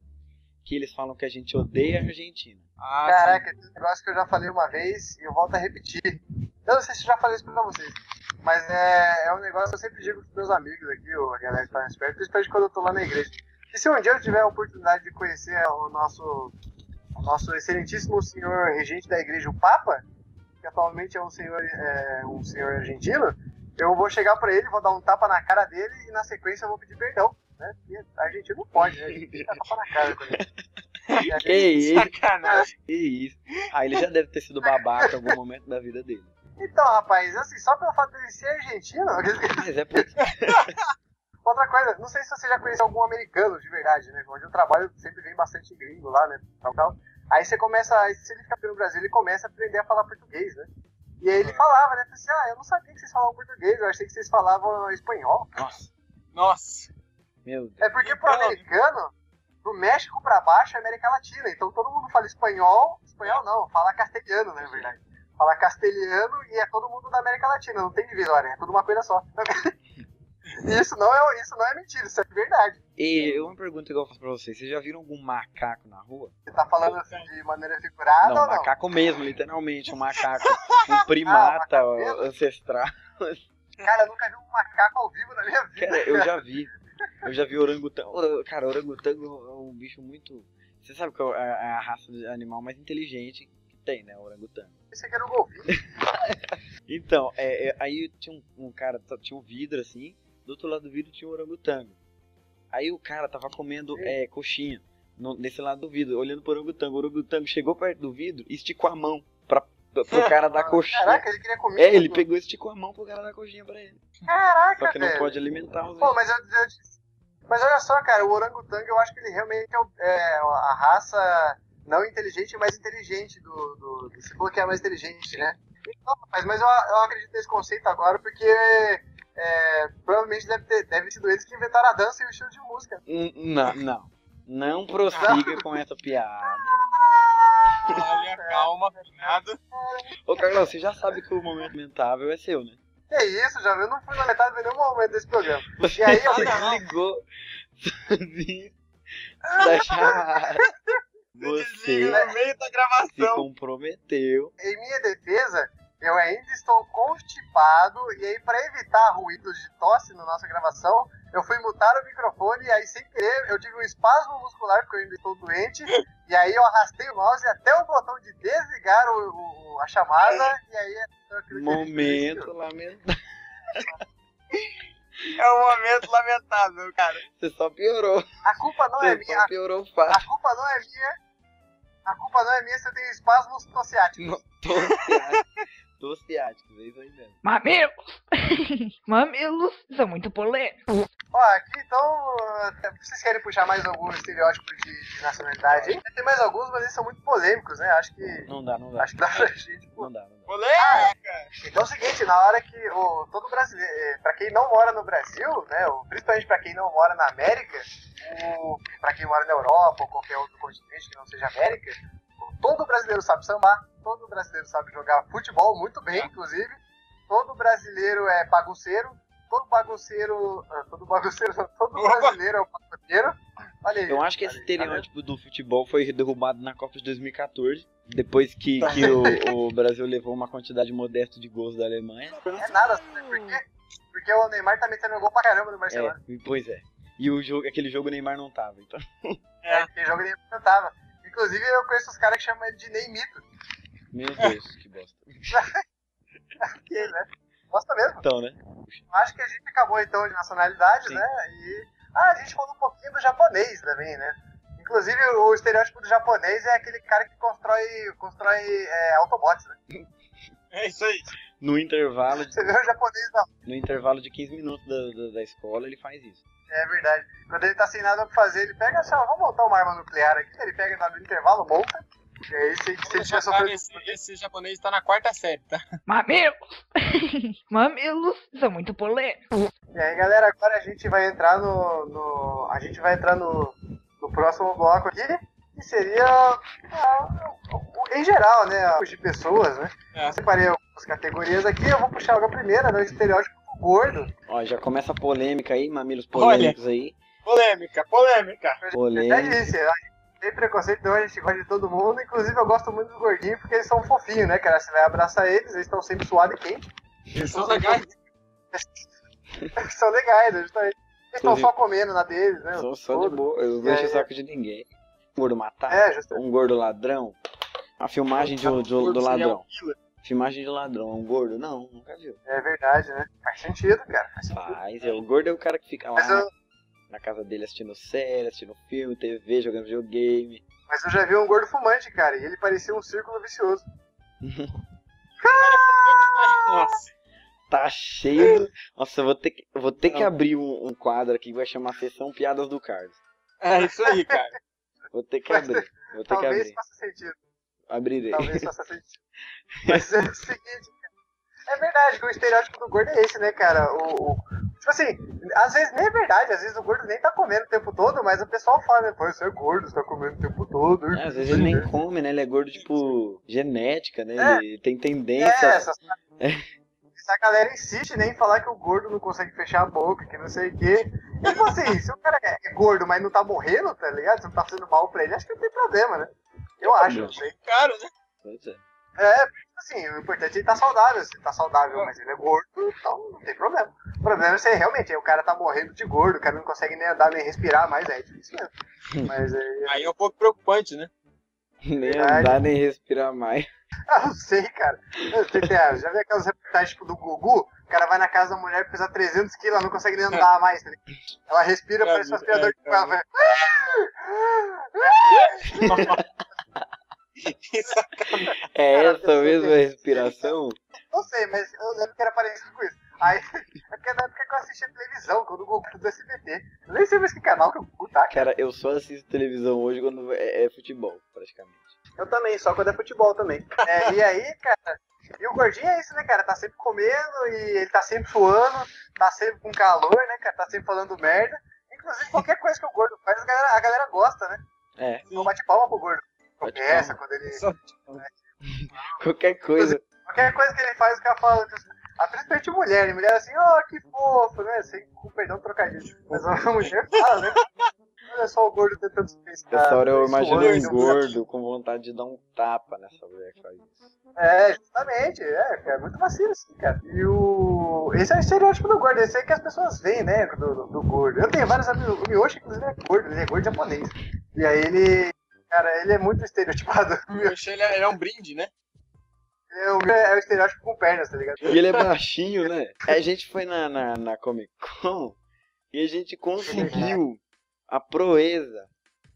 Que eles falam que a gente odeia a Argentina. Ah, Caraca, esse negócio que eu já falei uma vez e eu volto a repetir. Eu não sei se eu já falei isso pra vocês. Mas é, é um negócio que eu sempre digo pros meus amigos aqui, ou a galera que tá mais perto, principalmente quando eu tô lá na igreja. E se um dia eu tiver a oportunidade de conhecer o nosso, o nosso excelentíssimo senhor regente da igreja, o Papa, que atualmente é um senhor, é, um senhor argentino, eu vou chegar pra ele, vou dar um tapa na cara dele e na sequência eu vou pedir perdão. Né? Porque argentino não pode, né? A gente dá tapa na cara. com ele. A gente- Que isso, Sacanagem. que isso. Ah, ele já deve ter sido babaca em algum momento da vida dele. Então, rapaz, assim, só pelo fato dele ser argentino, Mas é por Outra coisa, não sei se você já conheceu algum americano de verdade, né? Onde eu trabalho sempre vem bastante gringo lá, né? Tal, tal. Aí você começa, aí se ele fica aqui no Brasil, ele começa a aprender a falar português, né? E aí ele falava, né? Falei assim, ah, eu não sabia que vocês falavam português, eu achei que vocês falavam espanhol. Nossa, Nossa. meu Deus. É porque pro americano, do México pra baixo é América Latina, então todo mundo fala espanhol, espanhol não, fala castelhano, né, na verdade. Fala castelhano e é todo mundo da América Latina, não tem divisória, é tudo uma coisa só. Isso não é, isso não é mentira, isso é verdade. E uma pergunta que eu faço pra vocês: vocês já viram algum macaco na rua? Você tá falando assim de maneira figurada não, ou não? macaco mesmo, literalmente. Um macaco, um primata mesmo? ancestral. Cara, eu nunca vi um macaco ao vivo na minha vida. Cara, eu já vi. Eu já vi orangotango. Ora- Cara, orangotango é um bicho muito. Você sabe que é a, é a raça de animal mais inteligente que tem, né? O orangotango. Pensei que era um golfinho. Então, é, é, aí tinha um, um cara, tinha um vidro assim, do outro lado do vidro tinha um orangotango. Aí o cara tava comendo é, coxinha no- nesse lado do vidro, olhando pro orangotango. O orangotango chegou perto do vidro e esticou a mão pra, pro cara dar coxinha. Caraca, ele queria comer. É, ele tudo. pegou e esticou a mão pro cara dar coxinha pra ele. Caraca, Só que não velho. pode alimentar os Pô, mas eu, eu Mas olha só, cara, o orangotango eu acho que ele realmente é, o- é a raça não inteligente, mas inteligente do, do, do. Você falou que é a mais inteligente, né? Rapaz, mas eu, eu acredito nesse conceito agora porque é, provavelmente deve ter deve sido eles que inventaram a dança e o estilo de música. N- Não, não. Não prossiga com essa piada. Olha, calma, nada. Ô, Carlão, você já sabe que o momento lamentável é seu, né? Que isso, já viu? Eu não fui na metade de nenhum momento desse programa. Você E aí, eu- desligou chamada. Você Desliga no meio da se gravação. comprometeu. em minha defesa, eu ainda estou constipado e aí para evitar ruídos de tosse na nossa gravação, eu fui mutar o microfone e aí sem querer eu tive um espasmo muscular porque eu ainda estou doente e aí eu arrastei o mouse até o botão de desligar o, o- a chamada e aí aquilo que a gente Momento lamentável. É um momento lamentável, cara. Você só piorou. A culpa não é Você minha, só piorou a fácil. culpa não é minha. A culpa não é minha se eu tenho espasmos tossiáticos. Não, Tô ciático. Tô ciático, é isso aí mesmo. Mamilos! Mamilos são muito polêmicos. Ó, aqui então, eh, vocês querem puxar mais algum estereótipo de, de nacionalidade aí? Tem mais alguns, mas eles são muito polêmicos, né? Acho que. Não dá, não dá. Acho que dá pra gente. pô. Não dá, não dá. Polêmica! Então é o seguinte, na hora que o, todo brasileiro, eh, pra quem não mora no Brasil, né, o- principalmente pra quem não mora na América, o, pra quem mora na Europa ou qualquer outro continente que não seja América, todo brasileiro sabe sambar, todo brasileiro sabe jogar futebol muito bem, inclusive, todo brasileiro é bagunceiro, todo bagunceiro, ah, todo bagunceiro, não, todo brasileiro é um bagunceiro. Olha aí. Eu acho que esse tá estereótipo do futebol foi derrubado na Copa de 2014, depois que, que o, o Brasil levou uma quantidade modesta de gols da Alemanha. É nada, sabe por quê? Porque o Neymar tá metendo gol pra caramba no Barcelona. É, pois é. E o jogo, aquele jogo o Neymar não tava, então. É, tem jogo nem cantava. Inclusive, eu conheço os caras que chamam ele de Neymito. Meu Deus, que bosta. Que, né? Gosta mesmo. Então, né? Acho que a gente acabou então de nacionalidades, Sim. né? E. Ah, a gente falou um pouquinho do japonês também, né? Inclusive, o estereótipo do japonês é aquele cara que constrói, constrói é, Autobots, né? É isso aí. No intervalo, de- Você vê o japonês, não. no intervalo de 15 minutos da, da, da escola, ele faz isso. É verdade. Quando ele tá sem nada pra fazer, ele pega assim, ó, vamos montar uma arma nuclear aqui. Ele pega no intervalo, monta. E aí você, você Esse, tinha sofrido. esse, esse japonês tá na quarta série, tá? Mamilos! Mamilos são muito polêmicos. E aí, galera, agora a gente vai entrar no. no- a gente vai entrar no, no próximo bloco aqui, que seria. ah, em geral, né? Os de pessoas, né? É. Eu separei algumas categorias aqui, eu vou puxar logo a primeira, né? O estereótipo do gordo. Ó, já começa a polêmica aí, mamilos Olha. polêmicos aí. Polêmica, polêmica. Polêmica. gente tem preconceito, não, a gente gosta de todo mundo. Inclusive, eu gosto muito dos gordinhos porque eles são fofinhos, né, cara? Você vai abraçar eles, eles estão sempre suados e quentes. Eles são legais. Eles são legais, justamente. Eles estão só comendo na deles, né? Sou só de boa, eu não E encho o saco de ninguém. Um gordo matar, É, justamente. um gordo ladrão. A filmagem de, de do ladrão. Filmagem de ladrão, um gordo? Não, nunca viu. É verdade, né? Faz sentido, cara. Faz sentido. Faz, é, o gordo é o cara que fica lá Mas eu, na casa dele assistindo série, assistindo filme, TV, jogando videogame. mas eu já vi um gordo fumante, cara, e ele parecia um círculo vicioso. Nossa. Tá cheio. do- Nossa, eu vou ter que, eu vou ter que abrir um, um quadro aqui que vai chamar Sessão Piadas do Carlos. É isso aí, cara. Vou ter que abrir. Vou ter que Talvez abrir. faça sentido. Abrirei. Talvez faça sentido. Mas é o seguinte. É verdade que o estereótipo do gordo é esse, né, cara? O, o- tipo assim, às vezes nem é verdade, às vezes o gordo nem tá comendo o tempo todo, mas o pessoal fala, né? Pô, você é gordo, você tá comendo o tempo todo. É, às vezes ele nem come, né? Ele é gordo, tipo, genética, né? É. Ele tem É, tendência. essa, essa galera insiste né, em falar que o gordo não consegue fechar a boca, que não sei o quê. E, tipo assim, se o cara é gordo, mas não tá morrendo, tá ligado? Se não tá fazendo mal pra ele, acho que não tem problema, né? Eu acho, não sei. Cara, né? Pois é. É, assim, o importante é ele tá saudável. Se ele tá saudável, mas ele é gordo, então não tem problema. O problema é se realmente o cara tá morrendo de gordo, o cara não consegue nem andar, nem respirar mais, é difícil mesmo. Mas é. Aí é um pouco preocupante, né? Nem Verdade. andar, nem respirar mais. Ah, não sei, cara. Eu é, já vi aquelas reportagens tipo do Gugu? O cara vai na casa da mulher, pesa 300 quilos, ela não consegue nem andar mais. ligado? Ela respira, É, parece um aspirador de é, pó. vai- É Cara, essa mesma respiração? Não sei, mas eu lembro que era parecido com isso. Aí, é porque na época que eu assistia televisão, quando o era do SBT. Eu nem sei mais que canal que o Gugu tá, cara. Cara, eu só assisto televisão hoje quando é, é futebol, praticamente. Eu também, só quando é futebol também. É, e aí, cara, e o gordinho é isso, né, cara? Tá sempre comendo e ele tá sempre suando, tá sempre com calor, né, cara? Tá sempre falando merda. Inclusive, qualquer coisa que o gordo faz, a galera, a galera gosta, né? É, Não bate palma pro gordo. Começa, quando ele. Só- qualquer coisa. Qualquer coisa que ele faz, o cara fala. Ah, principalmente mulher, e mulher assim, ó, que fofo, né? Sem, com perdão trocadilho. Mas a mulher fala, né? Olha só o gordo tentando se pescar. Essa hora eu suando, imagino um né? gordo com vontade de dar um tapa nessa mulher que faz isso. É, justamente, é, cara, muito vacilo assim, cara. E o. Esse é o estereótipo do gordo, esse é que as pessoas veem, né, do, do, do gordo. Eu tenho vários amigos, o Miyoshi, inclusive, é gordo, ele é gordo japonês. E aí ele. Cara, ele é muito estereotipado. O Poxa, ele é, ele é um brinde, né? é, o é o estereótipo com pernas, tá ligado? E ele é baixinho, né? A gente foi na, na, na Comic Con e a gente conseguiu a proeza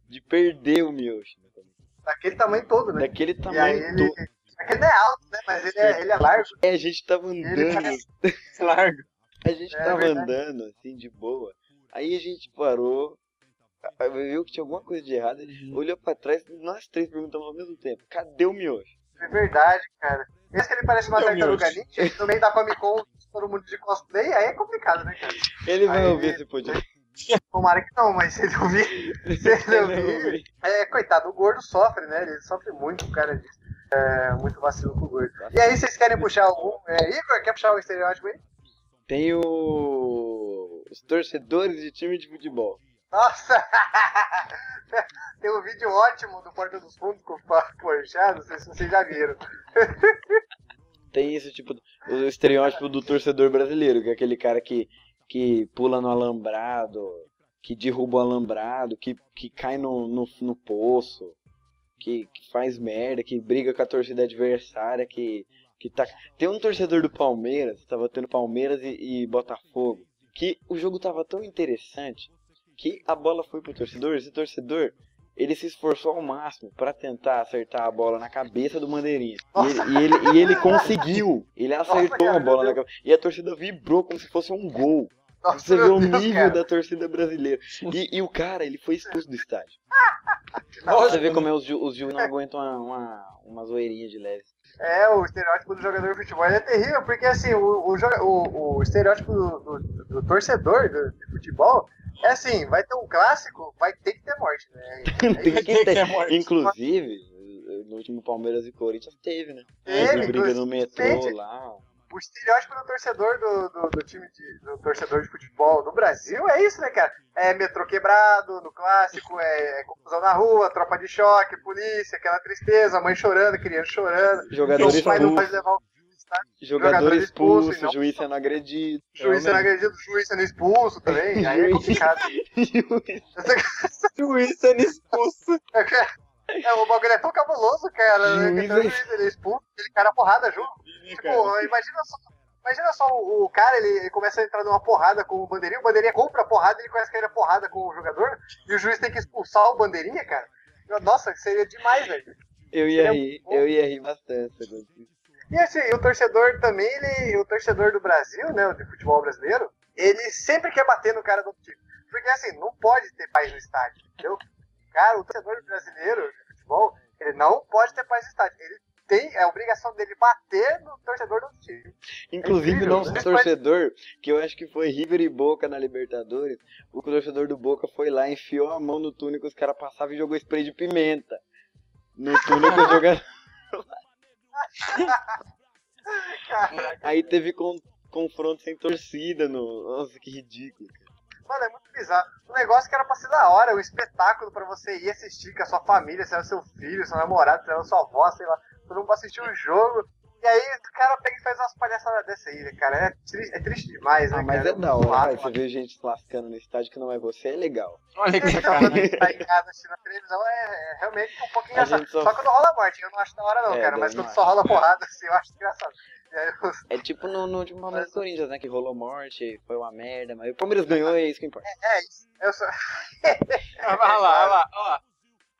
de perder o Miyoshi. na Comic Con. Daquele tamanho todo, né? Daquele E tamanho ele. todo. Aquele não é alto, né? Mas ele é, ele é largo. É, a gente tava Ele andando, Largo. a gente É tava verdade. andando assim de boa. Aí a gente parou, viu que tinha alguma coisa de errado, olhou pra trás, nós três perguntamos ao mesmo tempo: cadê o Miyoshi? É verdade, cara. Mesmo que ele parece uma tartaruga ninja, no meio da Comic Con, todo mundo de cosplay, aí é complicado, né, cara? Ele vai Aí- ouvir esse podcast. Tomara que não, mas se ele ouvir, se ele ouvir, É, coitado, o gordo sofre, né? Ele sofre muito, o cara disso. É, muito vacilo com o gordo. E aí, vocês querem puxar algum? É, Igor, quer puxar o estereótipo aí? Tem o... os torcedores de time de futebol. Nossa! Tem um vídeo ótimo do Porta dos Fundos com o Porchat, não sei se vocês já viram. Tem esse tipo, o estereótipo do torcedor brasileiro, que é aquele cara que, que pula no alambrado, que derruba o alambrado, que, que cai no, no, no poço, que, que faz merda, que briga com a torcida adversária, que, que tá... Tem um torcedor do Palmeiras, tava tendo Palmeiras e, e Botafogo, que o jogo tava tão interessante que a bola foi pro torcedor, esse torcedor, ele se esforçou ao máximo pra tentar acertar a bola na cabeça do Bandeirinha. E ele, e ele, e ele conseguiu. Ele acertou cara, a bola na cabeça. E a torcida vibrou como se fosse um gol. Nossa, Você vê o nível da torcida brasileira. E, e o cara, ele foi expulso do estádio. Você vê como é, os, os juízes não aguentam uma, uma, uma zoeirinha de leve. É, o estereótipo do jogador de futebol é terrível, porque assim, o, o, o, o estereótipo do, do- do torcedor do, de futebol é assim, vai ter um clássico, vai ter que ter morte, né? Tem que ter. morte. Inclusive, no último Palmeiras e Corinthians teve, né? Teve, briga no metrô lá. O estereótipo do torcedor do, do, do time de, do torcedor de futebol do Brasil é isso, né, cara? É metrô quebrado no clássico, é, é confusão na rua, tropa de choque, polícia, aquela tristeza, mãe chorando, criança chorando, Jogador o pai não pode levar o jogador jogador expulso expulso, não- juiz sendo agredido. juiz sendo agredido, juiz sendo expulso também, aí é complicado. Juiz sendo expulso. É, o bagulho é tão cabuloso, cara. né? Juiz é- juiz ele é expulso, ele cara a porrada junto. Tipo, imagina só. Imagina só o, o cara, ele, ele começa a entrar numa porrada com o bandeirinha, o bandeirinha compra a porrada, ele começa a cair a porrada com o jogador, e o juiz tem que expulsar o bandeirinha, cara. Nossa, seria demais, velho. Eu ia Seria rir, bom. eu ia rir bastante. E assim, o torcedor também, ele, o torcedor do Brasil, né, de futebol brasileiro, ele sempre quer bater no cara do outro time. Porque assim, não pode ter paz no estádio, entendeu? Cara, o torcedor brasileiro de futebol, ele não pode ter paz no estádio. Ele tem, é a obrigação dele bater no torcedor do outro time. Inclusive, incrível, nosso né? torcedor, que eu acho que foi River e Boca na Libertadores, o torcedor do Boca foi lá, enfiou a mão no túnel que os caras passavam e jogou spray de pimenta. No túnel que os jogadores. Cara, Aí teve con- confronto sem torcida. No... Nossa, que ridículo. cara. mano, é muito bizarro. Um negócio que era pra ser da hora, um espetáculo pra você ir assistir com a sua família, sei lá, seu filho, seu namorado, sei lá, sua avó, sei lá, todo mundo pra assistir um jogo. E aí o cara pega e faz umas palhaçadas dessa aí, né, cara? É, tri- é triste demais, né, Ah, mas cara? é da hora, zoado, vai, você vê gente se lascando no estádio que não é você, é legal. Olha que tá sacanagem. que tá em casa assistindo a televisão, é, é realmente um pouquinho A engraçado. só- Só... quando rola morte, eu não acho da hora não, É, cara, mas não quando só rola porrada, assim, eu acho engraçado. Eu- É tipo no, no último Palmeiras e Corinthians, né? Que rolou morte, foi uma merda, mas o Palmeiras ganhou e é isso que importa. é isso. Eu sou... Olha lá, olha lá, ó.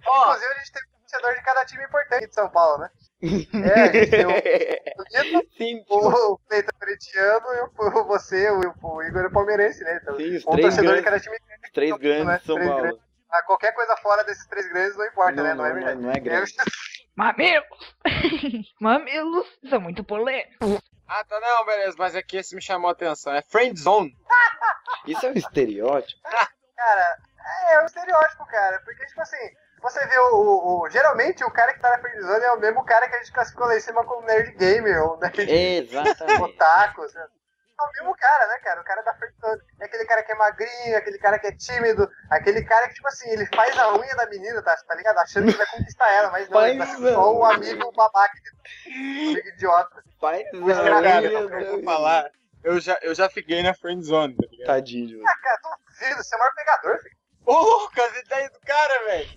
Ó, Inclusive, a gente um torcedor de cada time importante de São Paulo, né? É, a gente tem o Sim, o Cleiton Corintiano e o, você, o, o Igor é palmeirense, né? Então, sim, os um três torcedor de grandes, cada time. três né? grandes de São Três Paulo. grandes. Ah, qualquer coisa fora desses três grandes não importa, né? Não, Não, é não, verdade. não é grande. Mamilos! Mamilos são muito polêmicos. ah, tá, não, beleza, mas aqui esse me chamou a atenção. É Friend Zone. Isso é um estereótipo? Cara, é, é um estereótipo, cara. Porque, tipo assim, você vê o, o- o- Geralmente o cara que tá na friendzone é o mesmo cara que a gente classificou lá em cima como nerd gamer ou nerd Exatamente. otaku. assim. É o mesmo cara, né, cara? O cara da friendzone. É aquele cara que é magrinho, aquele cara que é tímido, aquele cara que, tipo assim, ele faz a unha da menina, tá, tá ligado? Achando que vai conquistar ela, mas não, ele tá sendo só um amigo babaca, um amigo idiota. Pai, Cara, Cara, eu- falar. Eu já, eu já fiquei na Friend Zone, tá ligado? Tadinho. Ah, cara, duvido, você é o maior pegador, filho. Ô, louco, as ideias do cara, velho.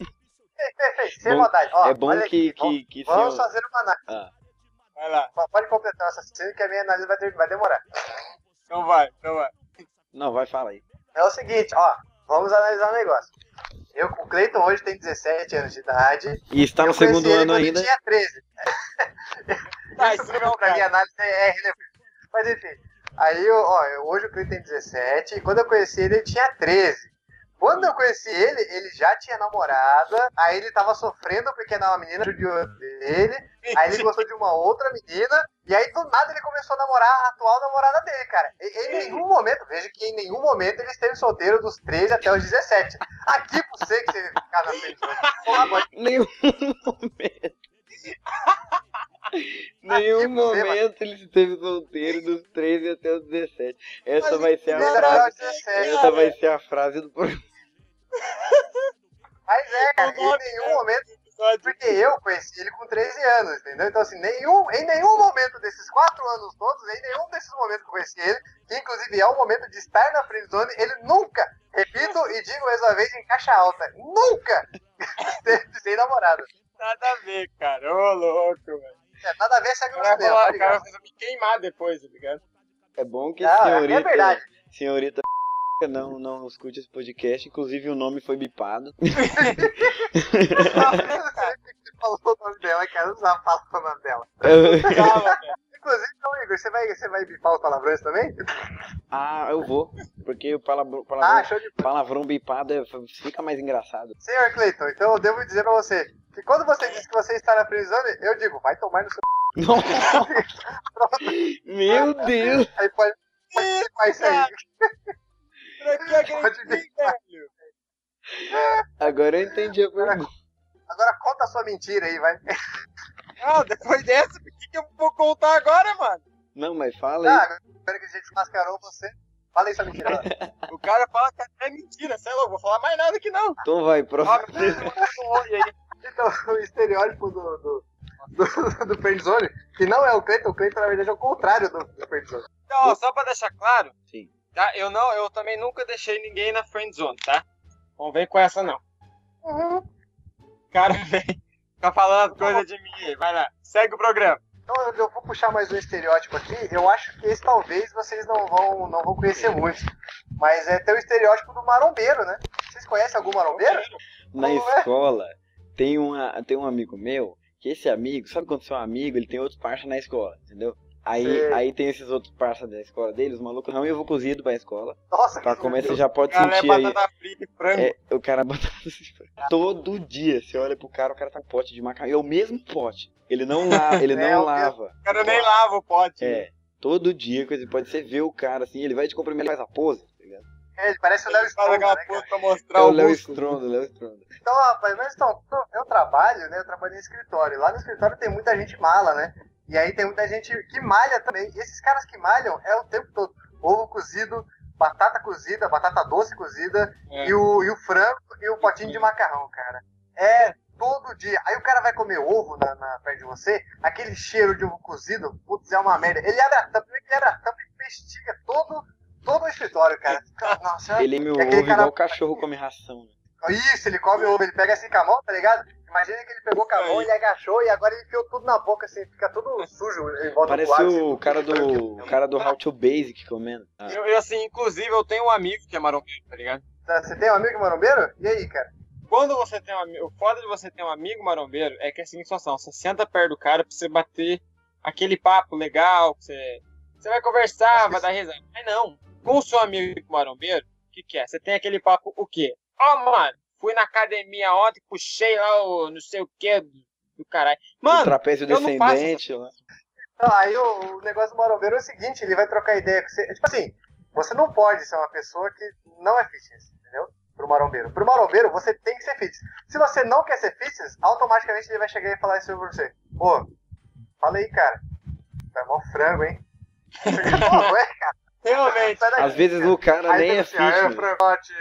Sem Bom- maldade. Ó, é bom olha que, aqui, vamos- que, que Vamos senhor- fazer uma análise. Ah, Vai lá. Pode completar essa cena que a minha análise vai, ter- vai demorar. Então vai, então vai. não, vai, fala aí. É o seguinte, ó, vamos analisar o negócio. Eu, o Cleiton hoje tem 17 anos de idade. E está no eu segundo ano ainda. Ele tinha 13. Tá, Isso isso não é o pra minha análise é, é relevante. Mas enfim, aí eu, ó, eu- hoje o Cleiton tem 17 e quando eu conheci ele, ele tinha 13. Quando eu conheci ele, ele já tinha namorada, aí ele tava sofrendo porque uma menina judiou dele, aí ele gostou de uma outra menina, e aí do nada ele começou a namorar a atual namorada dele, cara. E, em nenhum momento, veja que em nenhum momento ele esteve solteiro dos 13 até os 17. Aqui pra você que você porra, mãe, Nenhum momento. Nenhum momento ele esteve solteiro dos 13 até os 17. Essa Mas vai ser a frase. os 17. Essa vai ser a frase do programa. Mas é, cara, em nenhum momento. Porque eu conheci ele com 13 anos, entendeu? Então, assim, nenhum, em nenhum momento desses quatro anos todos, em nenhum desses momentos que eu conheci ele, que inclusive é o momento de estar na friendzone, ele nunca, repito e digo mais uma vez em caixa alta, nunca esteve sem namorada. Nada a ver, cara. Ô, louco, velho. É, nada a ver, segue O cara tá o cara vai me queimar depois, tá ligado? É bom que Não, a é senhorita, verdade. senhorita não, não escute esse podcast. Inclusive o nome foi bipado. Você falou o nome dela, cara, não sabe falar o nome dela. Fala, velho. Inclusive, então, Igor, você vai, você vai bipar os palavrões também? ah, eu vou. porque o palavrão, Ah, palavrão, bola. palavrão bipado é- fica mais engraçado. Senhor Cleiton, então eu devo dizer pra você que quando você diz que você está na prisone, eu digo, vai tomar no seu. Meu Deus! Aí pode. Pode bipar isso aí. Pra que agredir, velho? Agora eu entendi a pergunta. Agora conta a sua mentira aí, vai. Ah, depois dessa, o que, que eu vou contar agora, mano? Não, mas fala Ah, aí. agora que a gente mascarou você. Fala aí sua mentira. O cara fala que é mentira, sei lá, eu vou falar mais nada aqui não. Então vai, próximo. Então, o estereótipo do. do... Do, do Friendzone, que não é o Cleiton, o Cleiton na verdade é o contrário do, do Friendzone. Então, ó, só pra deixar claro, Sim. tá? Eu não, eu também nunca deixei ninguém na friend zone, tá? Não vem com essa não. Uhum. Cara vem, fica falando coisa de mim aí, vai lá, segue o programa. Então eu, vou puxar mais um estereótipo aqui. Eu acho que esse talvez vocês não vão, não vão conhecer muito. Mas é ter o estereótipo do marombeiro, né? Vocês conhecem algum marombeiro? Na Como é? escola, tem, uma, tem um amigo meu, que esse amigo, sabe quando seu amigo, ele tem outros parça na escola, entendeu? Aí, Sei. aí tem esses outros parça da escola dele, os malucos não iam cozido pra escola. Nossa, Pra comer, você já pode Cara, é sentir aí. batata frita e frango. É, o cara bota todo dia. Você olha pro cara, o cara tá com pote de macarrão. É o mesmo pote. Ele não, la ele É, não o lava. O cara nem lava o pote. É, todo dia, coisa, pode você ver o cara assim, ele vai te cumprimentar faz a pose, tá ligado? É, ele parece o Léo Stronda, né, pra mostrar É o o Léo. Stronda, Léo Stronda. Então, rapaz, mas então, eu trabalho, né? Eu trabalho em escritório. Lá no escritório tem muita gente mala, né? E aí tem muita gente que malha também. E esses caras que malham é o tempo todo. Ovo cozido, batata cozida, batata doce cozida, É. e, o, e o frango e o potinho de macarrão, cara. É todo dia. Aí o cara vai comer ovo na, na, perto de você, aquele cheiro de ovo cozido, putz, é uma merda. Ele abre a tampa, ele abre a tampa e investiga todo, todo o escritório, cara. Nossa, Ele É ouve aquele cara- igual o cachorro come ração. Né? isso, ele come ovo, ele pega assim com a mão, tá ligado? Imagina que ele pegou com a mão, Aí. ele agachou e agora ele enfiou tudo na boca, assim, fica tudo sujo em volta Parece do lado. assim, o tudo cara do. O cara do How to Basic comendo. Ah, Eu, eu, assim, inclusive, eu tenho um amigo que é marombeiro, tá ligado? Tá, Você tem um amigo marombeiro? E aí, cara? Quando você tem um amigo. O foda de você ter um amigo marombeiro é que é assim, situação. Você senta perto do cara pra você bater aquele papo legal, que você. Você vai conversar, vai dar risada. Mas não. Com o seu amigo marombeiro, o que, que é? Você tem aquele papo, o quê? Ó, mano, fui na academia ontem, puxei lá o não sei o que do, do caralho. o Mano, trapézio eu não faço descendente lá. Então, aí o, o negócio do marombeiro é o seguinte, ele vai trocar ideia com você. Tipo assim, você não pode ser uma pessoa que não é fitness, entendeu? Pro marombeiro. Pro marombeiro, você tem que ser fitness. Se você não quer ser fitness, automaticamente ele vai chegar e falar isso pra você. Pô, fala aí, cara. Tá mó frango, hein? Pô, ué, cara. realmente. Sai daqui, Às vezes cara. o cara Aí nem é assim, ah, fitness. frangote.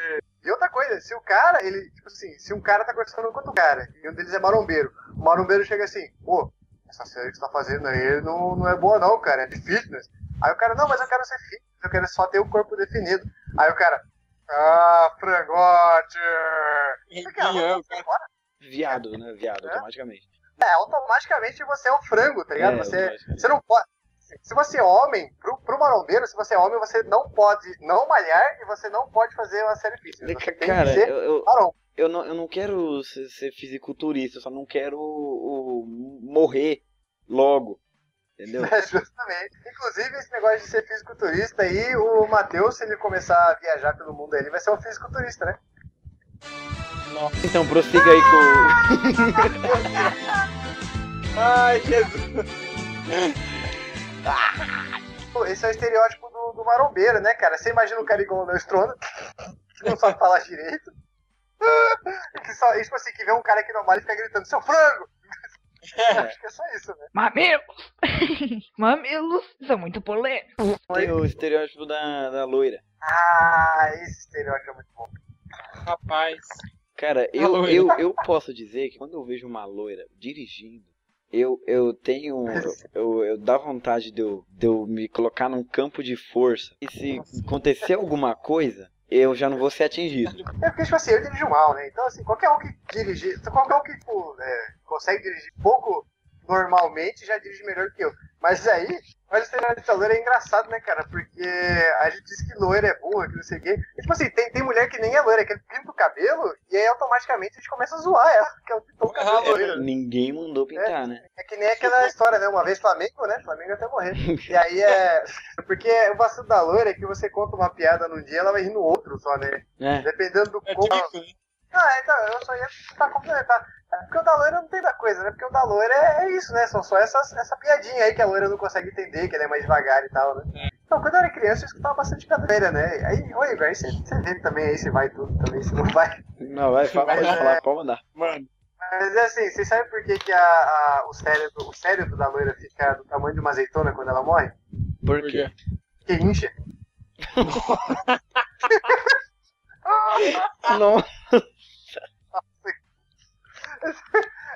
E outra coisa, se o cara, ele, tipo assim, se um cara tá conversando com outro cara, e um deles é marombeiro, o marombeiro chega assim, pô, essa série que você tá fazendo aí não, não é boa não, cara, é de fitness. Aí o cara, não, mas eu quero ser fitness, eu quero só ter o corpo definido. Aí o cara, ah, frangote. Cara. Viado, né? Viado, É? automaticamente. É, automaticamente você é um frango, tá ligado? É, você, você não pode. Se você é homem, pro, pro marombeiro, se você é homem, você não pode não malhar e você não pode fazer uma série fitness. Você tem Cara, que ser eu, eu, não, eu não quero ser, ser fisiculturista, eu só não quero o- o- morrer logo. Entendeu? É, justamente. Inclusive, esse negócio de ser fisiculturista aí, o Matheus, se ele começar a viajar pelo mundo aí, ele vai ser um fisiculturista, né? Então prossiga aí com. Ai, Jesus. Pô, Esse é o estereótipo do, do marombeiro, né, cara? Você imagina um cara igual o Neustronda, que não sabe falar direito. Que só, tipo assim, que vê um cara que não malha e fica gritando, seu frango! Acho que é só isso, né? Mamilos! Mamilos são muito polêmicos. Tem o estereótipo da, da loira. Ah, esse estereótipo é muito bom. Rapaz. Cara, eu, loira. eu, eu posso dizer que quando eu vejo uma loira dirigindo, eu, eu tenho. Eu, eu, dá vontade de eu, de eu me colocar num campo de força. E se acontecer alguma coisa, eu já não vou ser atingido. É porque, tipo assim, eu dirijo mal, né? Então, assim, qualquer um que dirigir, qualquer um que tipo, é, consegue dirigir pouco, normalmente já dirige melhor que eu. Mas aí, olha o estereótipo da loira é engraçado, né, cara? Porque a gente diz que loira é burra, que não sei o quê. E, tipo assim, tem, tem mulher que nem é loira, que ele pinta o cabelo e aí automaticamente a gente começa a zoar ela, que ela pintou o cabelo Ah, loira. Ninguém mandou pintar, né? É que nem aquela história, né? Uma vez Flamengo, né? Flamengo até morrer. E aí é. Porque o vacilo da loira é que você conta uma piada num dia, ela vai rir no outro só, né? É. Dependendo do É como. tipo, né? Ah, então, eu só ia tentar complementar. É porque o da loira não tem da coisa, né? Porque o da loira é, é isso, né? São só essas, essa piadinha aí que a loira não consegue entender, que ele é mais devagar e tal, né? Então, quando eu era criança, eu escutava bastante cadeira, né? Aí, oi, Igor, aí você, você vê também aí se vai tudo também, se não vai. Não, vai, fala, pode é- falar, pode mandar. Mano, Mas é assim, vocês sabem por que, que a, a- o, cérebro, o cérebro da loira fica do tamanho de uma azeitona quando ela morre? Por quê? quê? Porque incha. Não.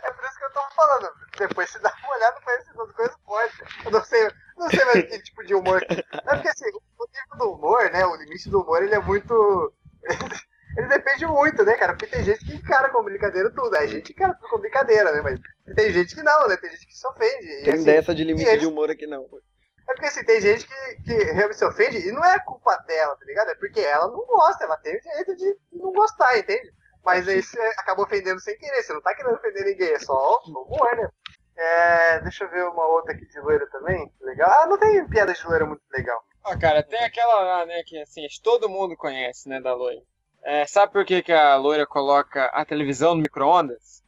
É por isso que eu tô falando. Depois você dá uma olhada pra essas duas coisas, pode. Eu não sei, não sei mais que tipo de humor. É porque assim, o nível do humor, né? O limite do humor, ele é muito. Ele depende muito, né, cara? Porque tem gente que encara com brincadeira tudo. Aí a gente encara tudo com brincadeira, né? Mas tem gente que não, né? Tem gente que se ofende. E, Tem assim, dessa de limite eles- de humor aqui não. É porque assim, tem gente que, que realmente se ofende e não é culpa dela, tá ligado? É porque ela não gosta, ela tem o direito de não gostar, entende? Mas aí você acaba ofendendo sem querer, você não tá querendo ofender ninguém, é só o humor, né? É, deixa eu ver uma outra aqui de loira também, legal. Ah, não tem piada de loira muito legal. Ó, cara, tem aquela lá, né, que assim, todo mundo conhece, né, da loira. É, sabe por que, que a loira coloca a televisão no micro-ondas?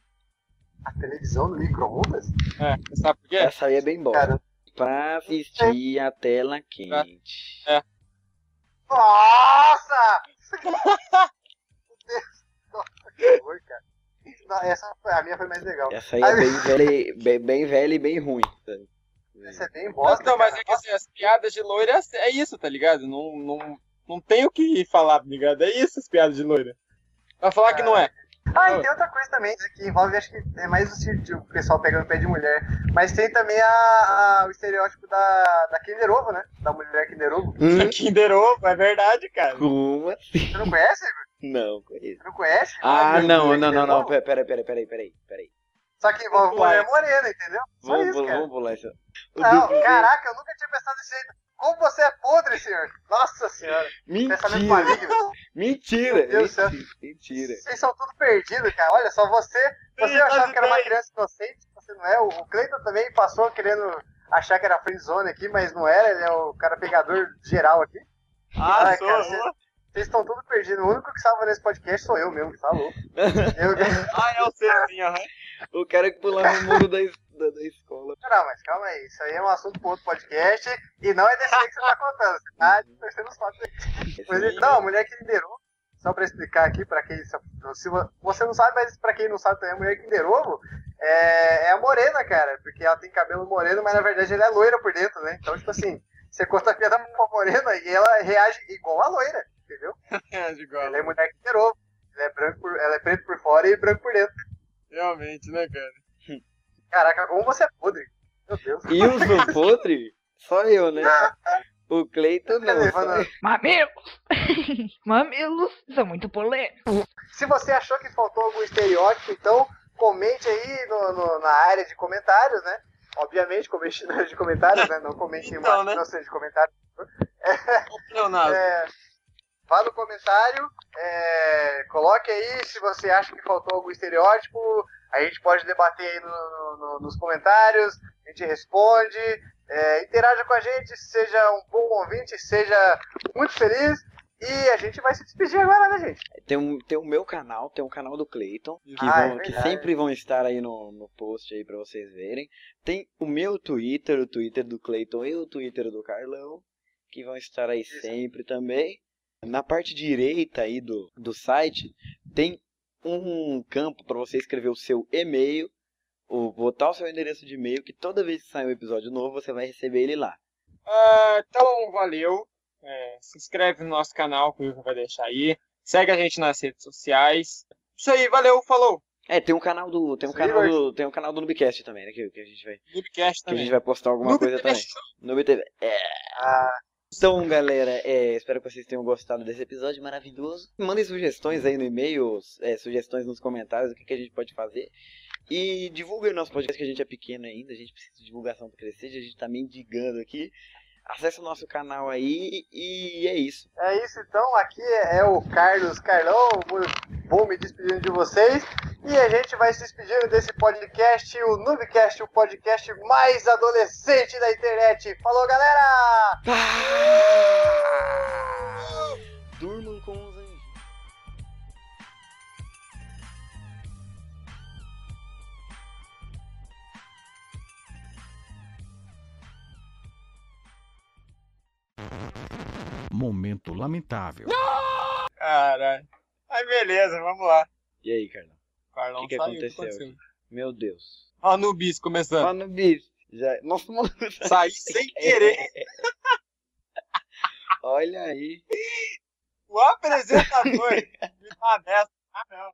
A televisão no micro-ondas? É, você sabe por quê? Essa aí é bem boa. Cara, Pra assistir a tela quente. nossa! Horror, cara. Não, essa foi, a minha foi mais legal. Essa aí é bem velha, e- bem, bem velha e bem ruim. sabe? Essa é bem bosta. não, mas é que assim, as piadas de loira é- é isso, tá ligado? Não, não, não tem o que falar, tá ligado? É isso as piadas de loira. Vai falar que não é. Ah, e tem outra coisa também, né, que envolve, acho que é mais o o pessoal pegando pé de mulher, mas tem também a, a- o estereótipo da, da Kinder Ovo, né? Da mulher Kinder Ovo. Hum, Kinder Ovo, é verdade, cara. como assim? Você não conhece? Não, conheço. Você não conhece? Ah, não, não, não, não. Peraí, peraí, peraí, peraí, peraí. peraí. Só que envolve mulher lá. morena, entendeu? Só Vamos, isso, vamos, cara. vamos pular isso. Não, caraca, eu nunca tinha pensado desse jeito. Como você é podre, senhor? Nossa senhora. Pensamento Mentira! maligno. Mentira! Meu Deus do céu. Mentira! Mentira! Vocês são tudo perdidos, cara. Olha só, você, você Sim, achava as que era uma criança inocente, você não é. O o Cleiton também passou querendo achar que era friendzone aqui, mas não era. Ele é o cara pegador geral aqui. Ah, Ai, sou. cara, você- Vocês estão tudo perdidos. O único que salva nesse podcast sou eu mesmo, que tá louco. Eu... Ah, é o aham. O cara que pulava o muro da, da, da escola. Não, mas calma aí. Isso aí é um assunto pro outro podcast. E não é desse aí que você tá contando. Você tá torcendo os fatos aí. Não, a mulher que liderou, só pra explicar aqui, pra quem. Se você não sabe, mas pra quem não sabe também, a mulher que liderou é, é a morena, cara. Porque ela tem cabelo moreno, mas na verdade ela é loira por dentro, né? Então, tipo assim, você conta a piada pra morena e ela reage igual a loira, entendeu? É, de igual. Ela é mulher que liderou. Ela é, branco por, ela é preto por fora e branco por dentro. Realmente, né, cara? Caraca, como você é podre. Meu Deus. E eu sou podre? Só eu, né? O Cleiton não. Só. Mamilos! Mamilos são muito polêmicos. Se você achou que faltou algum estereótipo, então comente aí no- no- na área de comentários, né? Obviamente, comente na área de comentários, né? Não comente em Então, uma né? não de comentário. Leonardo. É, vá no comentário, é, coloque aí se você acha que faltou algum estereótipo. A gente pode debater aí no- no- no- nos comentários, a gente responde, é, interaja com a gente, seja um bom ouvinte, seja muito feliz. E a gente vai se despedir agora, né, gente? Tem, um, tem o meu canal, tem o canal do Cleiton, que, Ah, é vão- que verdade. sempre vão estar aí no, no post aí pra vocês verem. Tem o meu Twitter, o Twitter do Cleiton e o Twitter do Carlão, que vão estar aí sempre também. Na parte direita aí do, do site, tem um campo para você escrever o seu e-mail, ou botar o seu endereço de e-mail, que toda vez que sair um episódio novo, você vai receber ele lá. Ah, então, valeu. É, se inscreve no nosso canal, que o Igor vai deixar aí. Segue a gente nas redes sociais. Isso aí, valeu, falou. É, tem um canal do. Tem um Sim, canal do. Tem um canal do Noobcast também, né? Que, que a gente vai. Noobcast Que a gente também. vai postar alguma coisa também. Noobcast. Noob TV. É. Ah, Então, galera, é, espero que vocês tenham gostado desse episódio maravilhoso. Mandem sugestões aí no e-mail, é, sugestões nos comentários, o que, que a gente pode fazer. E divulguem o nosso podcast, que a gente é pequeno ainda, a gente precisa de divulgação para crescer, a gente tá mendigando aqui. Acesse o nosso canal aí e é isso. É isso então, aqui é o Carlos Carlão, vou me despedindo de vocês. E a gente vai se despedindo desse podcast, o Noobcast, o podcast mais adolescente da internet. Falou, galera! Ah! Momento lamentável. Caralho. Aí beleza, vamos lá. E aí, Carlão? Carlão O que que saiu, aconteceu aconteceu? Meu Deus. Ó, no bis começando. Bicho. Já... Nossa, mano. Saí sem querer. Olha aí. O apresentador me dessa. Ah, não.